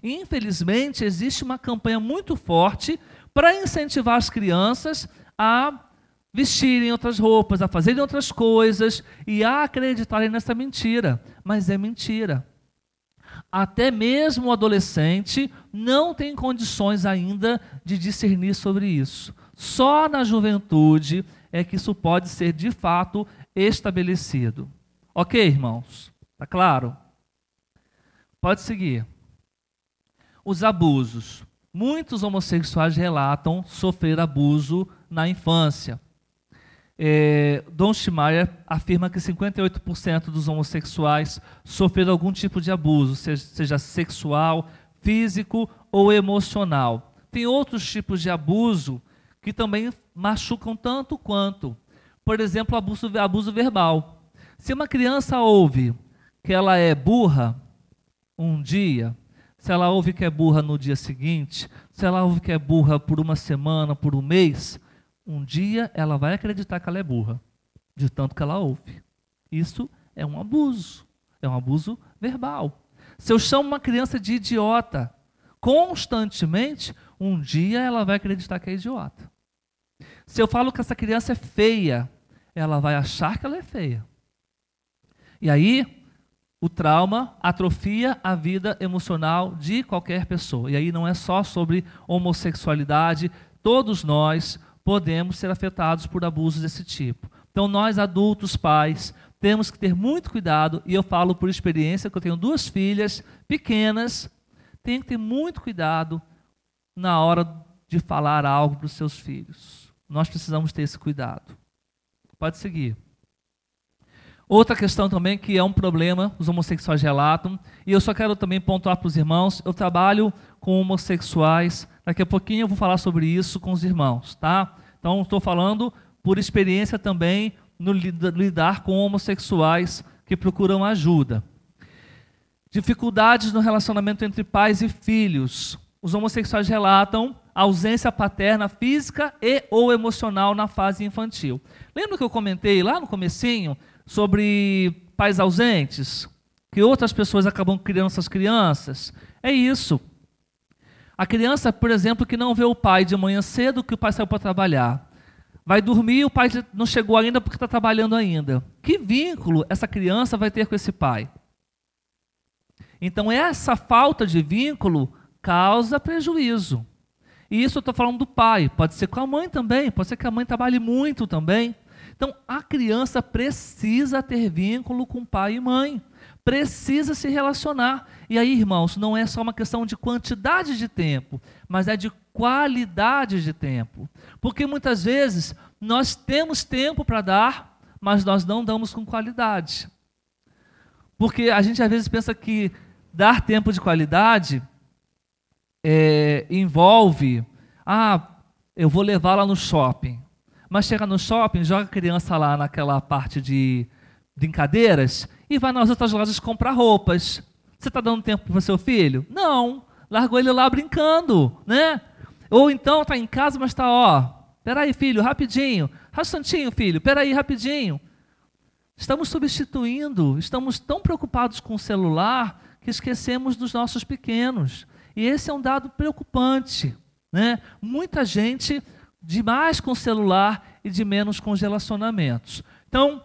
Infelizmente, existe uma campanha muito forte para incentivar as crianças a vestirem outras roupas, a fazerem outras coisas e a acreditarem nessa mentira. Mas é mentira até mesmo o adolescente não tem condições ainda de discernir sobre isso. Só na juventude é que isso pode ser de fato estabelecido. Ok, irmãos? Tá claro? Pode seguir. Os abusos. Muitos homossexuais relatam sofrer abuso na infância é, Don Schmeier afirma que 58% dos homossexuais sofreram algum tipo de abuso, seja, sexual, físico ou emocional. Tem outros tipos de abuso que também machucam tanto quanto. Por exemplo, abuso, abuso verbal. Se uma criança ouve que ela é burra um dia, se ela ouve que é burra no dia seguinte, se ela ouve que é burra por uma semana, por um mês, um dia ela vai acreditar que ela é burra, de tanto que ela ouve. Isso é um abuso, é um abuso verbal. Se eu chamo uma criança de idiota constantemente, um dia ela vai acreditar que é idiota. Se eu falo que essa criança é feia, ela vai achar que ela é feia. E aí, o trauma atrofia a vida emocional de qualquer pessoa. E aí não é só sobre homossexualidade, todos nós podemos ser afetados por abusos desse tipo. Então, nós adultos, pais, temos que ter muito cuidado, e eu falo por experiência que eu tenho duas filhas pequenas, tem que ter muito cuidado na hora de falar algo para os seus filhos. Nós precisamos ter esse cuidado. Pode seguir. Outra questão também que é um problema, os homossexuais relatam, e eu só quero também pontuar para os irmãos, eu trabalho com homossexuais Daqui a pouquinho eu vou falar sobre isso com os irmãos, tá? Então estou falando por experiência também no lidar com homossexuais que procuram ajuda. Dificuldades no relacionamento entre pais e filhos. Os homossexuais relatam ausência paterna física e ou emocional na fase infantil. Lembra que eu comentei lá no comecinho sobre pais ausentes? Que outras pessoas acabam criando essas crianças? É isso. A criança, por exemplo, que não vê o pai de manhã cedo, que o pai saiu para trabalhar. Vai dormir e o pai não chegou ainda porque está trabalhando ainda. Que vínculo essa criança vai ter com esse pai? Então, essa falta de vínculo causa prejuízo. E isso eu estou falando do pai, pode ser com a mãe também, pode ser que a mãe trabalhe muito também. Então, a criança precisa ter vínculo com pai e mãe precisa se relacionar. E aí, irmãos, não é só uma questão de quantidade de tempo, mas é de qualidade de tempo. Porque muitas vezes nós temos tempo para dar, mas nós não damos com qualidade. Porque a gente às vezes pensa que dar tempo de qualidade é, envolve, ah, eu vou levá-la no shopping. Mas chega no shopping, joga a criança lá naquela parte de brincadeiras e vai nas outras lojas comprar roupas. Você está dando tempo para o seu filho? Não. Largou ele lá brincando, né? Ou então está em casa, mas está, ó, peraí, filho, rapidinho. Rastantinho, filho, peraí, rapidinho. Estamos substituindo, estamos tão preocupados com o celular que esquecemos dos nossos pequenos. E esse é um dado preocupante. Né? Muita gente demais com o celular e de menos com os relacionamentos. Então,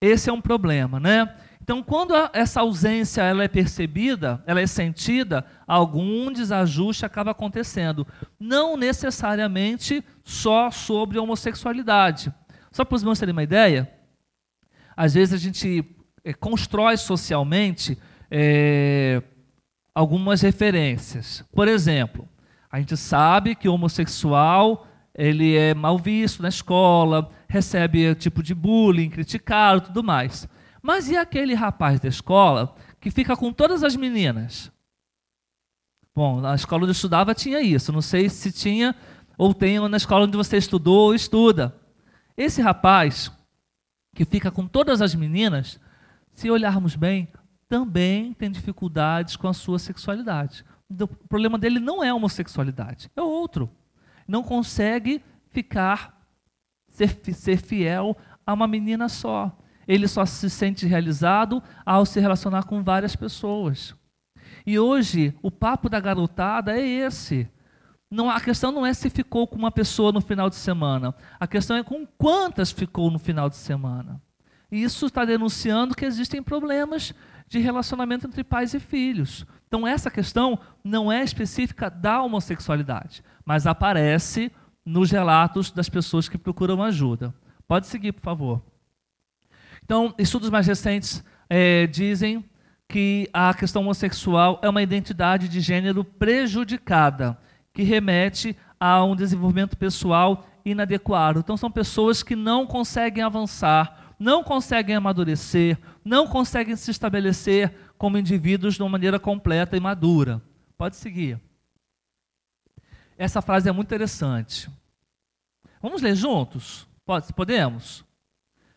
esse é um problema, né? Então, quando a, essa ausência ela é percebida, ela é sentida, algum desajuste acaba acontecendo. Não necessariamente só sobre homossexualidade. Só para os meus terem uma ideia, às vezes a gente é, constrói socialmente é, algumas referências. Por exemplo, a gente sabe que o homossexual ele é mal visto na escola, recebe tipo de bullying, criticado, tudo mais. Mas e aquele rapaz da escola que fica com todas as meninas? Bom, na escola onde eu estudava tinha isso. Não sei se tinha ou tem na escola onde você estudou ou estuda. Esse rapaz que fica com todas as meninas, se olharmos bem, também tem dificuldades com a sua sexualidade. O problema dele não é a homossexualidade, é outro. Não consegue ficar, ser, ser fiel a uma menina só ele só se sente realizado ao se relacionar com várias pessoas. E hoje, o papo da garotada é esse. Não, a questão não é se ficou com uma pessoa no final de semana. A questão é com quantas ficou no final de semana. E isso está denunciando que existem problemas de relacionamento entre pais e filhos. Então, essa questão não é específica da homossexualidade, mas aparece nos relatos das pessoas que procuram ajuda. Pode seguir, por favor. Então, estudos mais recentes é, dizem que a questão homossexual é uma identidade de gênero prejudicada, que remete a um desenvolvimento pessoal inadequado. Então, são pessoas que não conseguem avançar, não conseguem amadurecer, não conseguem se estabelecer como indivíduos de uma maneira completa e madura. Pode seguir. Essa frase é muito interessante. Vamos ler juntos? Pode, podemos?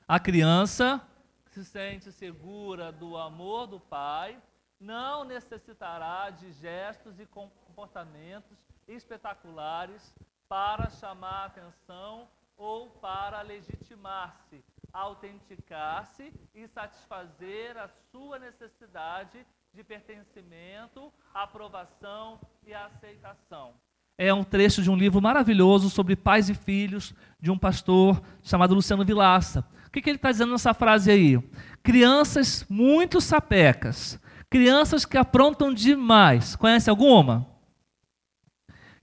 A criança se sente segura do amor do pai, não necessitará de gestos e comportamentos espetaculares para chamar a atenção ou para legitimar-se, autenticar-se e satisfazer a sua necessidade de pertencimento, aprovação e aceitação. É um trecho de um livro maravilhoso sobre pais e filhos de um pastor chamado Luciano Vilaça. O que, que ele está dizendo nessa frase aí? Crianças muito sapecas, crianças que aprontam demais. Conhece alguma?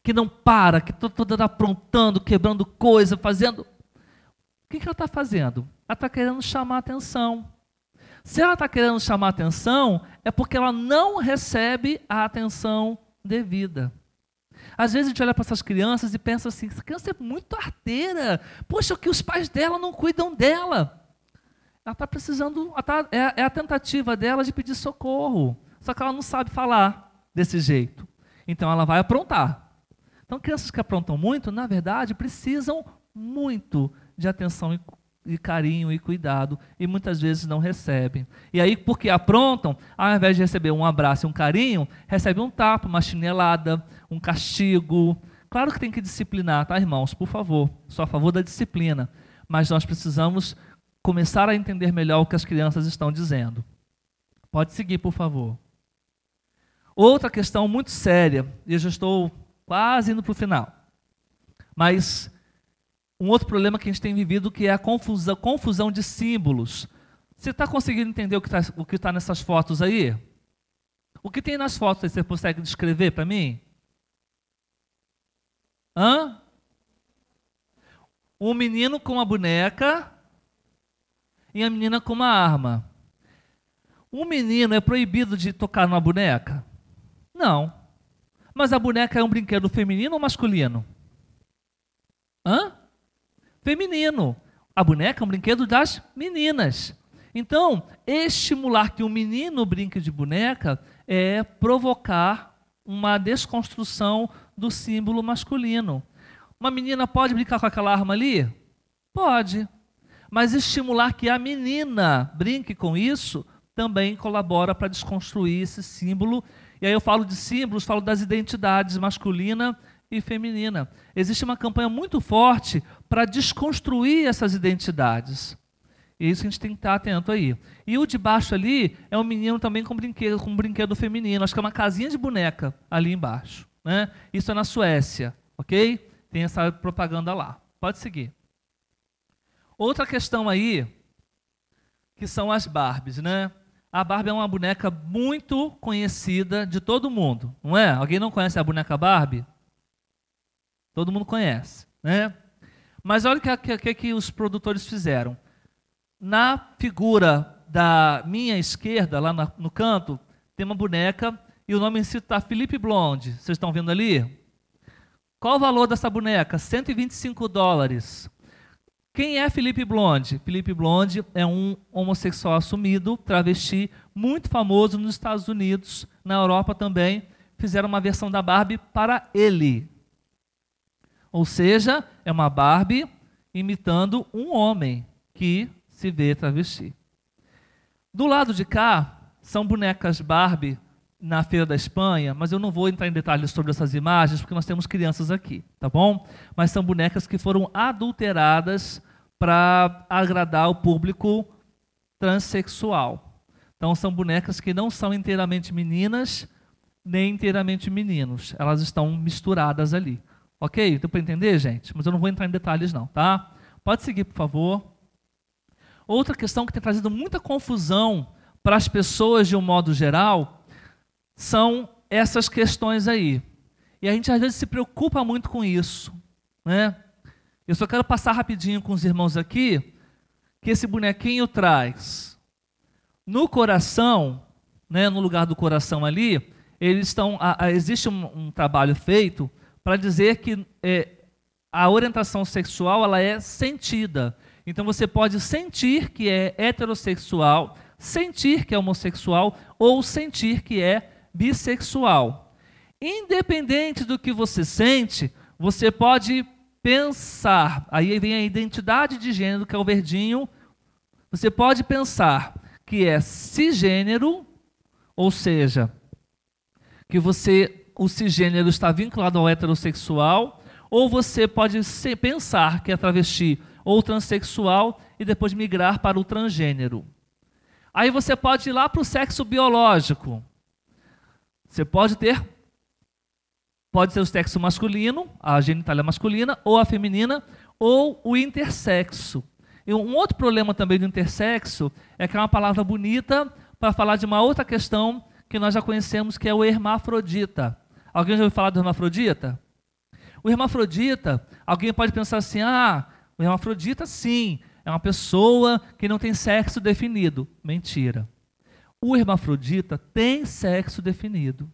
Que não para, que está toda aprontando, quebrando coisa, fazendo. O que, que ela está fazendo? Ela está querendo chamar atenção. Se ela está querendo chamar atenção, é porque ela não recebe a atenção devida. Às vezes a gente olha para essas crianças e pensa assim: essa criança é muito arteira. Poxa, que os pais dela não cuidam dela. Ela está precisando, ela tá, é, é a tentativa dela de pedir socorro. Só que ela não sabe falar desse jeito. Então ela vai aprontar. Então, crianças que aprontam muito, na verdade, precisam muito de atenção e e carinho e cuidado e muitas vezes não recebem. E aí, porque aprontam, ao invés de receber um abraço e um carinho, recebe um tapa, uma chinelada, um castigo. Claro que tem que disciplinar, tá, irmãos? Por favor, sou a favor da disciplina. Mas nós precisamos começar a entender melhor o que as crianças estão dizendo. Pode seguir, por favor. Outra questão muito séria, e eu já estou quase indo para o final. Mas um outro problema que a gente tem vivido que é a confusão, confusão de símbolos. Você está conseguindo entender o que está tá nessas fotos aí? O que tem nas fotos aí, você consegue descrever para mim? Hã? Um menino com uma boneca e a menina com uma arma. Um menino é proibido de tocar numa boneca? Não. Mas a boneca é um brinquedo feminino ou masculino? Hã? Feminino. A boneca é um brinquedo das meninas. Então, estimular que um menino brinque de boneca é provocar uma desconstrução do símbolo masculino. Uma menina pode brincar com aquela arma ali? Pode. Mas estimular que a menina brinque com isso também colabora para desconstruir esse símbolo. E aí eu falo de símbolos, falo das identidades masculina e feminina. Existe uma campanha muito forte para desconstruir essas identidades. E isso a gente tem que estar atento aí. E o de baixo ali é um menino também com brinquedo, com um brinquedo feminino. Acho que é uma casinha de boneca ali embaixo. Né? Isso é na Suécia, ok? Tem essa propaganda lá. Pode seguir. Outra questão aí, que são as Barbies, né? A Barbie é uma boneca muito conhecida de todo mundo, não é? Alguém não conhece a boneca Barbie? Todo mundo conhece, né? Mas olha o que, que, que os produtores fizeram. Na figura da minha esquerda, lá no canto, tem uma boneca e o nome em si está Felipe Blonde. Vocês estão vendo ali? Qual o valor dessa boneca? 125 dólares. Quem é Felipe Blonde? Felipe Blonde é um homossexual assumido, travesti, muito famoso nos Estados Unidos, na Europa também. Fizeram uma versão da Barbie para ele. Ou seja, é uma Barbie imitando um homem que se vê travesti. Do lado de cá, são bonecas Barbie na Feira da Espanha, mas eu não vou entrar em detalhes sobre essas imagens, porque nós temos crianças aqui, tá bom? Mas são bonecas que foram adulteradas para agradar o público transexual. Então, são bonecas que não são inteiramente meninas, nem inteiramente meninos. Elas estão misturadas ali. Ok? Deu para entender, gente? Mas eu não vou entrar em detalhes, não, tá? Pode seguir, por favor. Outra questão que tem trazido muita confusão para as pessoas de um modo geral são essas questões aí. E a gente às vezes se preocupa muito com isso, né? Eu só quero passar rapidinho com os irmãos aqui que esse bonequinho traz no coração, né, no lugar do coração ali, eles estão, a, a, existe um, um, trabalho feito para dizer que é, a orientação sexual ela é sentida. Então você pode sentir que é heterossexual, sentir que é homossexual ou sentir que é bissexual. Independente do que você sente, você pode pensar. Aí vem a identidade de gênero, que é o verdinho. Você pode pensar que é cisgênero, ou seja, que você o cisgênero está vinculado ao heterossexual, ou você pode pensar que é travesti ou transexual e depois migrar para o transgênero. Aí você pode ir lá para o sexo biológico. Você pode ter, pode ser o sexo masculino, a genitália masculina, ou a feminina, ou o intersexo. E um outro problema também do intersexo é que é uma palavra bonita para falar de uma outra questão que nós já conhecemos, que é o hermafrodita. Alguém já ouviu falar do hermafrodita? O hermafrodita, alguém pode pensar assim: ah, o hermafrodita, sim, é uma pessoa que não tem sexo definido. Mentira o hermafrodita tem sexo definido.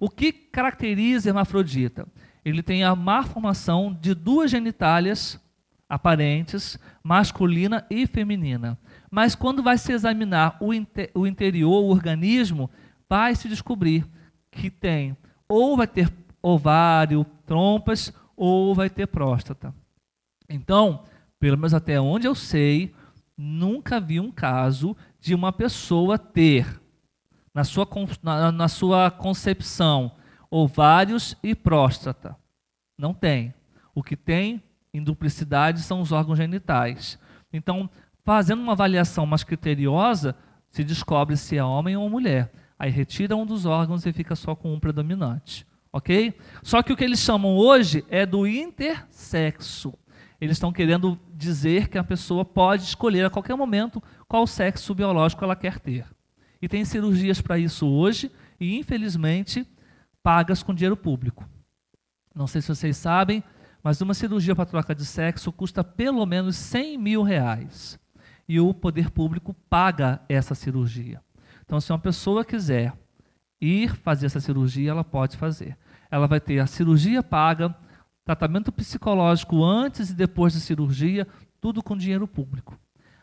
O que caracteriza hermafrodita? Ele tem a malformação de duas genitálias aparentes, masculina e feminina. Mas quando vai se examinar o, inter, o interior, o organismo, vai se descobrir que tem ou vai ter ovário, trompas, ou vai ter próstata. Então, pelo menos até onde eu sei, nunca vi um caso de uma pessoa ter, na sua, na, na sua concepção, ovários e próstata. Não tem. O que tem em duplicidade são os órgãos genitais. Então, fazendo uma avaliação mais criteriosa, se descobre se é homem ou mulher. Aí retira um dos órgãos e fica só com um predominante. Ok? Só que o que eles chamam hoje é do intersexo. Eles estão querendo dizer que a pessoa pode escolher a qualquer momento qual sexo biológico ela quer ter. E tem cirurgias para isso hoje e, infelizmente, pagas com dinheiro público. Não sei se vocês sabem, mas uma cirurgia para troca de sexo custa pelo menos 100 mil reais. E o poder público paga essa cirurgia. Então, se uma pessoa quiser ir fazer essa cirurgia, ela pode fazer. Ela vai ter a cirurgia paga, tratamento psicológico antes e depois da cirurgia, tudo com dinheiro público.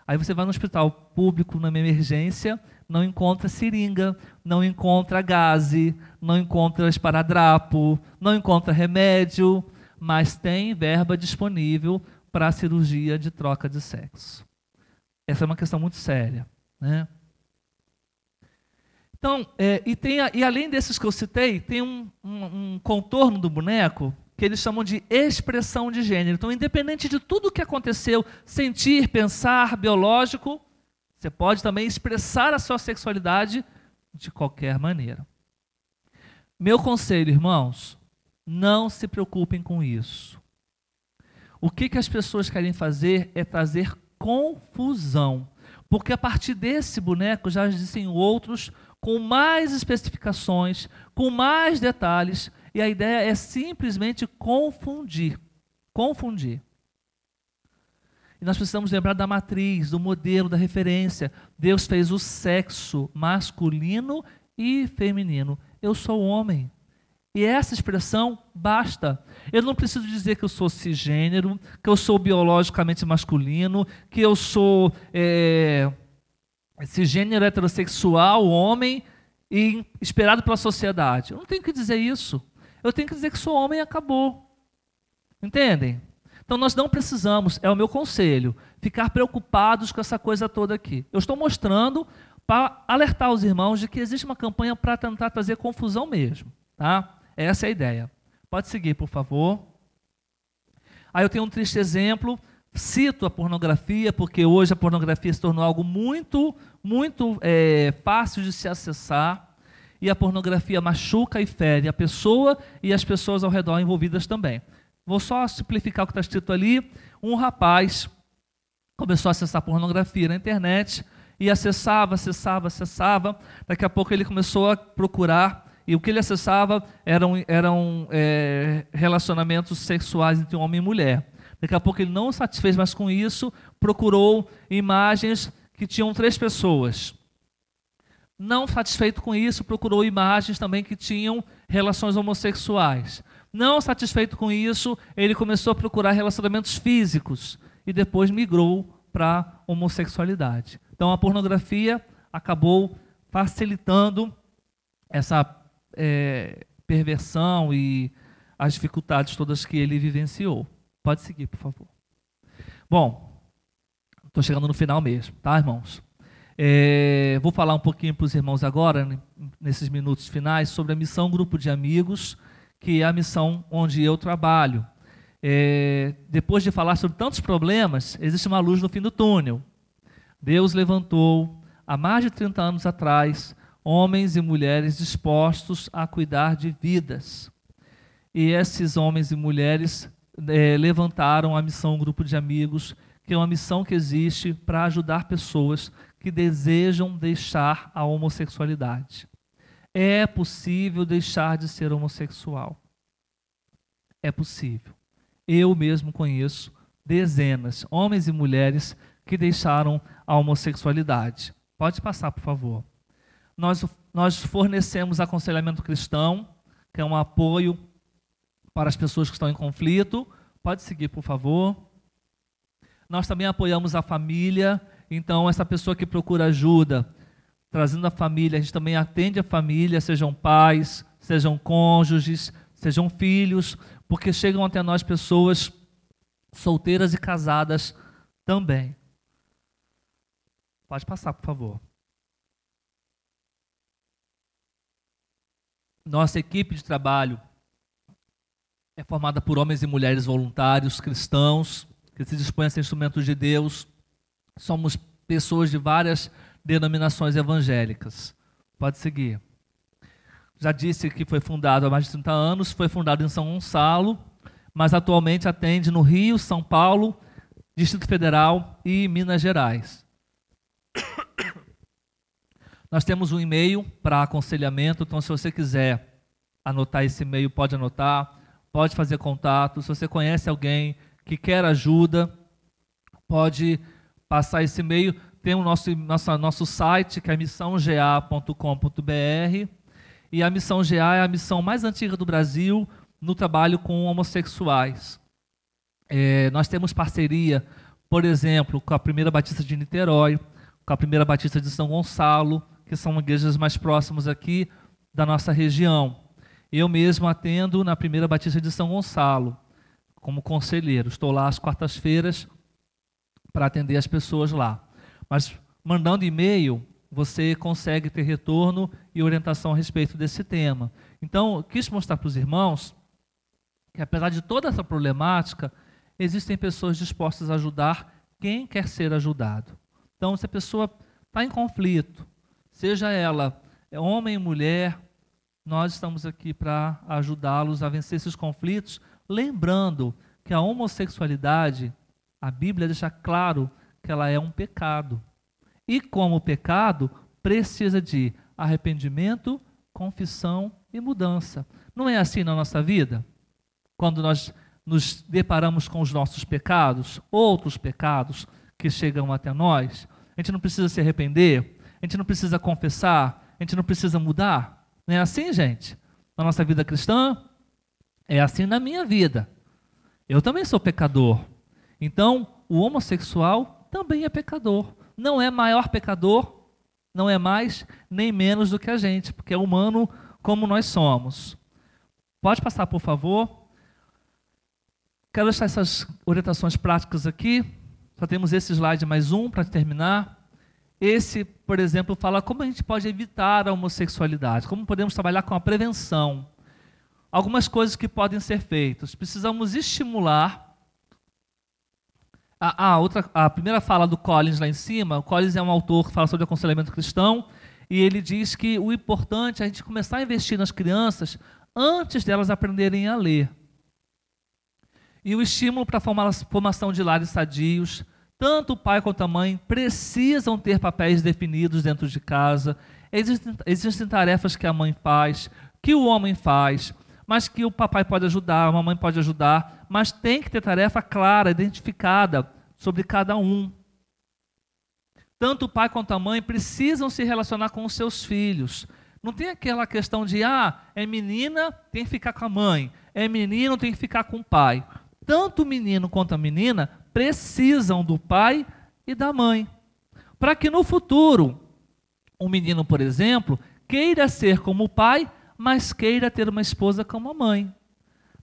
Aí você vai no hospital público, numa emergência, não encontra seringa, não encontra gaze, não encontra esparadrapo, não encontra remédio, mas tem verba disponível para a cirurgia de troca de sexo. Essa é uma questão muito séria. Né? Então, é, e, tem, e além desses que eu citei, tem um, um, um contorno do boneco que eles chamam de expressão de gênero. Então, independente de tudo o que aconteceu, sentir, pensar, biológico, você pode também expressar a sua sexualidade de qualquer maneira. Meu conselho, irmãos, não se preocupem com isso. O que, que as pessoas querem fazer é trazer confusão. Porque a partir desse boneco já existem outros com mais especificações, com mais detalhes, e a ideia é simplesmente confundir. Confundir. E nós precisamos lembrar da matriz, do modelo, da referência. Deus fez o sexo masculino e feminino. Eu sou homem. E essa expressão basta. Eu não preciso dizer que eu sou cisgênero, que eu sou biologicamente masculino, que eu sou é, cisgênero heterossexual, homem, e esperado pela sociedade. Eu não tenho que dizer isso. Eu tenho que dizer que sou homem e acabou. Entendem? Então nós não precisamos, é o meu conselho, ficar preocupados com essa coisa toda aqui. Eu estou mostrando para alertar os irmãos de que existe uma campanha para tentar trazer confusão mesmo, tá? Essa é a ideia. Pode seguir, por favor. Aí eu tenho um triste exemplo. Cito a pornografia, porque hoje a pornografia se tornou algo muito, muito é, fácil de se acessar. E a pornografia machuca e fere a pessoa e as pessoas ao redor envolvidas também. Vou só simplificar o que está escrito ali. Um rapaz começou a acessar pornografia na internet e acessava, acessava, acessava. Daqui a pouco ele começou a procurar e o que ele acessava eram, eram é, relacionamentos sexuais entre homem e mulher. Daqui a pouco ele não satisfez mais com isso, procurou imagens que tinham três pessoas. Não satisfeito com isso, procurou imagens também que tinham relações homossexuais. Não satisfeito com isso, ele começou a procurar relacionamentos físicos e depois migrou para homossexualidade. Então a pornografia acabou facilitando essa é, perversão e as dificuldades todas que ele vivenciou. Pode seguir, por favor. Bom, estou chegando no final mesmo, tá, irmãos? É, vou falar um pouquinho para os irmãos agora, nesses minutos finais, sobre a missão Grupo de Amigos, que é a missão onde eu trabalho. É, depois de falar sobre tantos problemas, existe uma luz no fim do túnel. Deus levantou, há mais de 30 anos atrás, homens e mulheres dispostos a cuidar de vidas. E esses homens e mulheres é, levantaram a missão Grupo de Amigos, que é uma missão que existe para ajudar pessoas que desejam deixar a homossexualidade. É possível deixar de ser homossexual. É possível. Eu mesmo conheço dezenas, homens e mulheres, que deixaram a homossexualidade. Pode passar, por favor nós, nós fornecemos aconselhamento cristão, que é um apoio para as pessoas que estão em conflito. Pode seguir, por favor. Nós também apoiamos a família, então essa pessoa que procura ajuda, trazendo a família, a gente também atende a família, sejam pais, sejam cônjuges, sejam filhos, porque chegam até nós pessoas solteiras e casadas também. Pode passar, por favor. Nossa equipe de trabalho é formada por homens e mulheres voluntários, cristãos, que se dispõem a ser instrumentos de Deus. Somos pessoas de várias denominações evangélicas. Pode seguir. Já disse que foi fundado há mais de 30 anos, foi fundado em São Gonçalo, mas atualmente atende no Rio, São Paulo, Distrito Federal e Minas Gerais. Nós temos um e-mail para aconselhamento, então se você quiser anotar esse e-mail, pode anotar, pode fazer contato. Se você conhece alguém que quer ajuda, pode passar esse e-mail. Tem o nosso, nosso, nosso site, que é missãoga.com.br. E a Missão GA é a missão mais antiga do Brasil no trabalho com homossexuais. É, nós temos parceria, por exemplo, com a Primeira Batista de Niterói, com a Primeira Batista de São Gonçalo, que são igrejas mais próximas aqui da nossa região. Eu mesmo atendo na Primeira Batista de São Gonçalo, como conselheiro. Estou lá às quartas-feiras para atender as pessoas lá. Mas mandando e-mail, você consegue ter retorno e orientação a respeito desse tema. Então, quis mostrar para os irmãos que, apesar de toda essa problemática, existem pessoas dispostas a ajudar quem quer ser ajudado. Então, se a pessoa está em conflito, seja ela homem mulher, nós estamos aqui para ajudá-los a vencer esses conflitos, lembrando que a homossexualidade, a Bíblia deixa claro que ela é um pecado. E como pecado, precisa de arrependimento, confissão e mudança. Não é assim na nossa vida? Quando nós nos deparamos com os nossos pecados, outros pecados que chegam até nós, a gente não precisa se arrepender, a gente não precisa confessar, a gente não precisa mudar. Não é assim, gente? Na nossa vida cristã, é assim na minha vida. Eu também sou pecador. Então, o homossexual também é pecador. Não é maior pecador, não é mais nem menos do que a gente, porque é humano como nós somos. Pode passar, por favor. Quero deixar essas orientações práticas aqui. Só temos esse slide mais um para terminar. Esse, por exemplo, fala como a gente pode evitar a homossexualidade, como podemos trabalhar com a prevenção. Algumas coisas que podem ser feitas. Precisamos estimular. A, a, outra, a primeira fala do Collins lá em cima, o Collins é um autor que fala sobre aconselhamento cristão, e ele diz que o importante é a gente começar a investir nas crianças antes delas aprenderem a ler. E o estímulo para a formação de lares sadios, tanto o pai quanto a mãe precisam ter papéis definidos dentro de casa. Existem, existem tarefas que a mãe faz, que o homem faz, mas que o papai pode ajudar, a mamãe pode ajudar, mas tem que ter tarefa clara, identificada sobre cada um. Tanto o pai quanto a mãe precisam se relacionar com os seus filhos. Não tem aquela questão de, ah, é menina, tem que ficar com a mãe, é menino, tem que ficar com o pai. Tanto o menino quanto a menina precisam do pai e da mãe. Para que no futuro, um menino, por exemplo, queira ser como o pai, mas queira ter uma esposa como a mãe.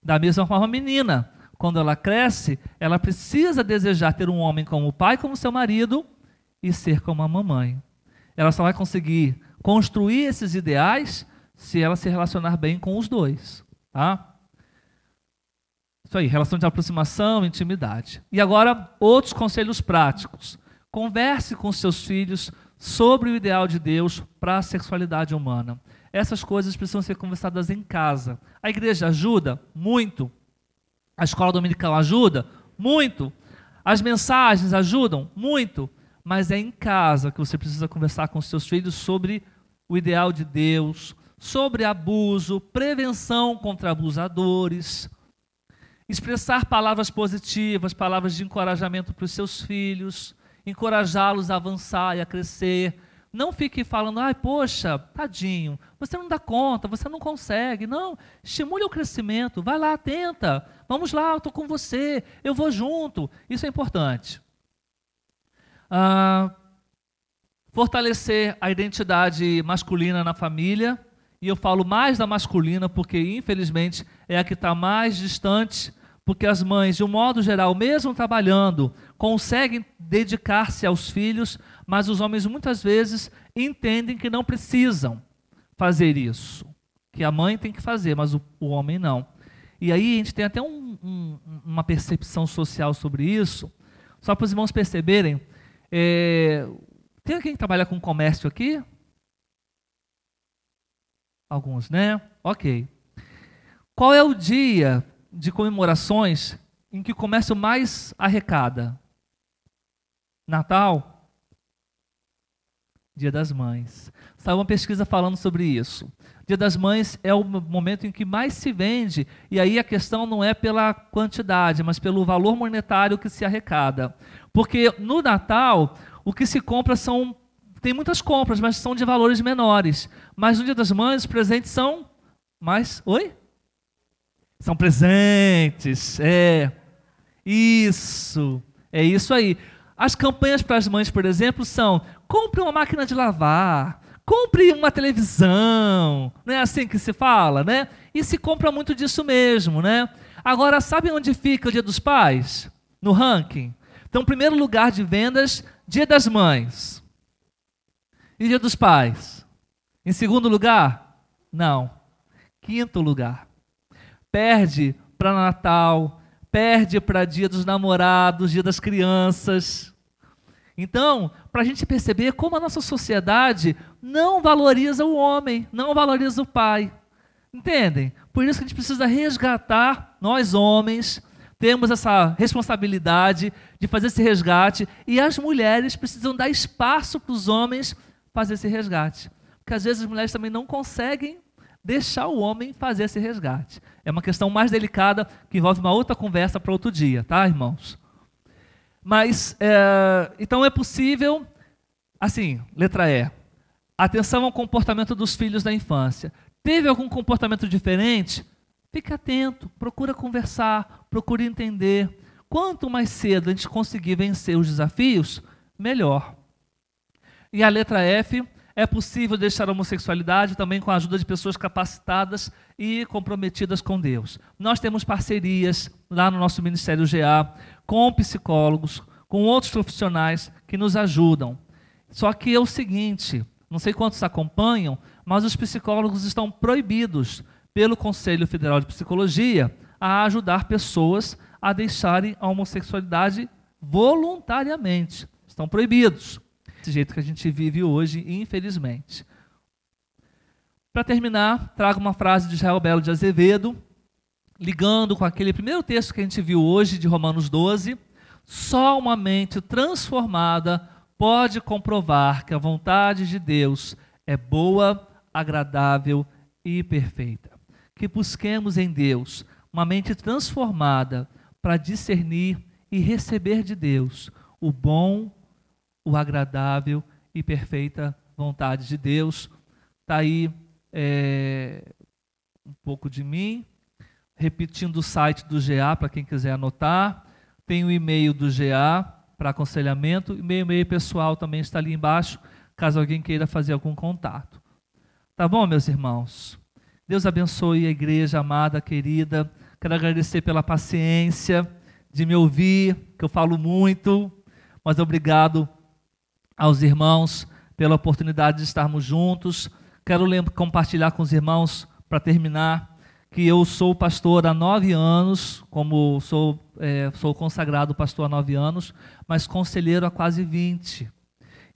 Da mesma forma, a menina, quando ela cresce, ela precisa desejar ter um homem como o pai, como seu marido, e ser como a mamãe. Ela só vai conseguir construir esses ideais se ela se relacionar bem com os dois. Tá? Isso aí, relação de aproximação, intimidade. E agora, outros conselhos práticos. Converse com seus filhos sobre o ideal de Deus para a sexualidade humana. Essas coisas precisam ser conversadas em casa. A igreja ajuda? Muito. A escola dominical ajuda? Muito. As mensagens ajudam? Muito. Mas é em casa que você precisa conversar com seus filhos sobre o ideal de Deus, sobre abuso, prevenção contra abusadores expressar palavras positivas, palavras de encorajamento para os seus filhos, encorajá-los a avançar e a crescer. Não fique falando, ai, poxa, tadinho, você não dá conta, você não consegue. Não, estimule o crescimento, vai lá, tenta. Vamos lá, eu estou com você, eu vou junto. Isso é importante. Ah, fortalecer a identidade masculina na família. E eu falo mais da masculina porque, infelizmente, é a que está mais distante porque as mães, de um modo geral, mesmo trabalhando, conseguem dedicar-se aos filhos, mas os homens muitas vezes entendem que não precisam fazer isso. Que a mãe tem que fazer, mas o, o homem não. E aí a gente tem até um, um, uma percepção social sobre isso, só para os irmãos perceberem. É, tem alguém que trabalha com comércio aqui? Alguns, né? Ok. Qual é o dia de comemorações em que o comércio mais arrecada? Natal, Dia das Mães. Saiu uma pesquisa falando sobre isso. Dia das Mães é o momento em que mais se vende, e aí a questão não é pela quantidade, mas pelo valor monetário que se arrecada. Porque no Natal, o que se compra são. Tem muitas compras, mas são de valores menores. Mas no Dia das Mães, os presentes são mais. Oi? São presentes, é. Isso, é isso aí. As campanhas para as mães, por exemplo, são: compre uma máquina de lavar, compre uma televisão, não é assim que se fala, né? E se compra muito disso mesmo, né? Agora, sabe onde fica o Dia dos Pais? No ranking. Então, primeiro lugar de vendas, Dia das Mães. E Dia dos Pais? Em segundo lugar? Não. Quinto lugar perde para Natal, perde para Dia dos Namorados, Dia das Crianças. Então, para a gente perceber como a nossa sociedade não valoriza o homem, não valoriza o pai. Entendem? Por isso que a gente precisa resgatar, nós homens, temos essa responsabilidade de fazer esse resgate e as mulheres precisam dar espaço para os homens fazer esse resgate. Porque às vezes as mulheres também não conseguem deixar o homem fazer esse resgate. É uma questão mais delicada que envolve uma outra conversa para outro dia, tá, irmãos? Mas, é, então é possível, assim, letra E, atenção ao comportamento dos filhos da infância. Teve algum comportamento diferente? Fique atento, procura conversar, procure entender. Quanto mais cedo a gente conseguir vencer os desafios, melhor. E a letra F, é possível deixar a homossexualidade também com a ajuda de pessoas capacitadas e comprometidas com Deus. Nós temos parcerias lá no nosso Ministério GA com psicólogos, com outros profissionais que nos ajudam. Só que é o seguinte, não sei quantos acompanham, mas os psicólogos estão proibidos pelo Conselho Federal de Psicologia a ajudar pessoas a deixarem a homossexualidade voluntariamente. Estão proibidos. Desse jeito que a gente vive hoje, infelizmente. Para terminar, trago uma frase de Israel Belo de Azevedo, ligando com aquele primeiro texto que a gente viu hoje, de Romanos 12. Só uma mente transformada pode comprovar que a vontade de Deus é boa, agradável e perfeita. Que busquemos em Deus uma mente transformada para discernir e receber de Deus o bom, o agradável e perfeita vontade de Deus. Está aí é, um pouco de mim, repetindo o site do GA para quem quiser anotar. Tem o e-mail do GA para aconselhamento e meu e-mail pessoal também está ali embaixo, caso alguém queira fazer algum contato. Tá bom, meus irmãos? Deus abençoe a igreja amada, querida. Quero agradecer pela paciência de me ouvir, que eu falo muito, mas obrigado aos irmãos pela oportunidade de estarmos juntos. Quero compartilhar com os irmãos, para terminar, que eu sou pastor há nove anos, como sou, é, sou consagrado pastor há nove anos, mas conselheiro há quase vinte.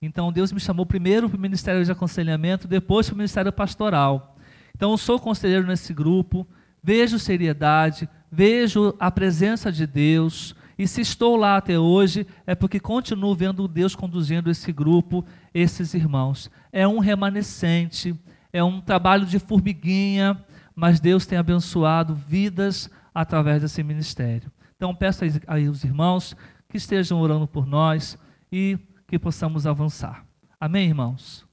Então Deus me chamou primeiro para o ministério de aconselhamento, depois para o ministério pastoral. Então eu sou conselheiro nesse grupo, vejo seriedade, vejo a presença de Deus, e se estou lá até hoje, é porque continuo vendo Deus conduzindo esse grupo, esses irmãos. É um remanescente, é um trabalho de formiguinha, mas Deus tem abençoado vidas através desse ministério. Então peço aí aos irmãos que estejam orando por nós e que possamos avançar. Amém, irmãos?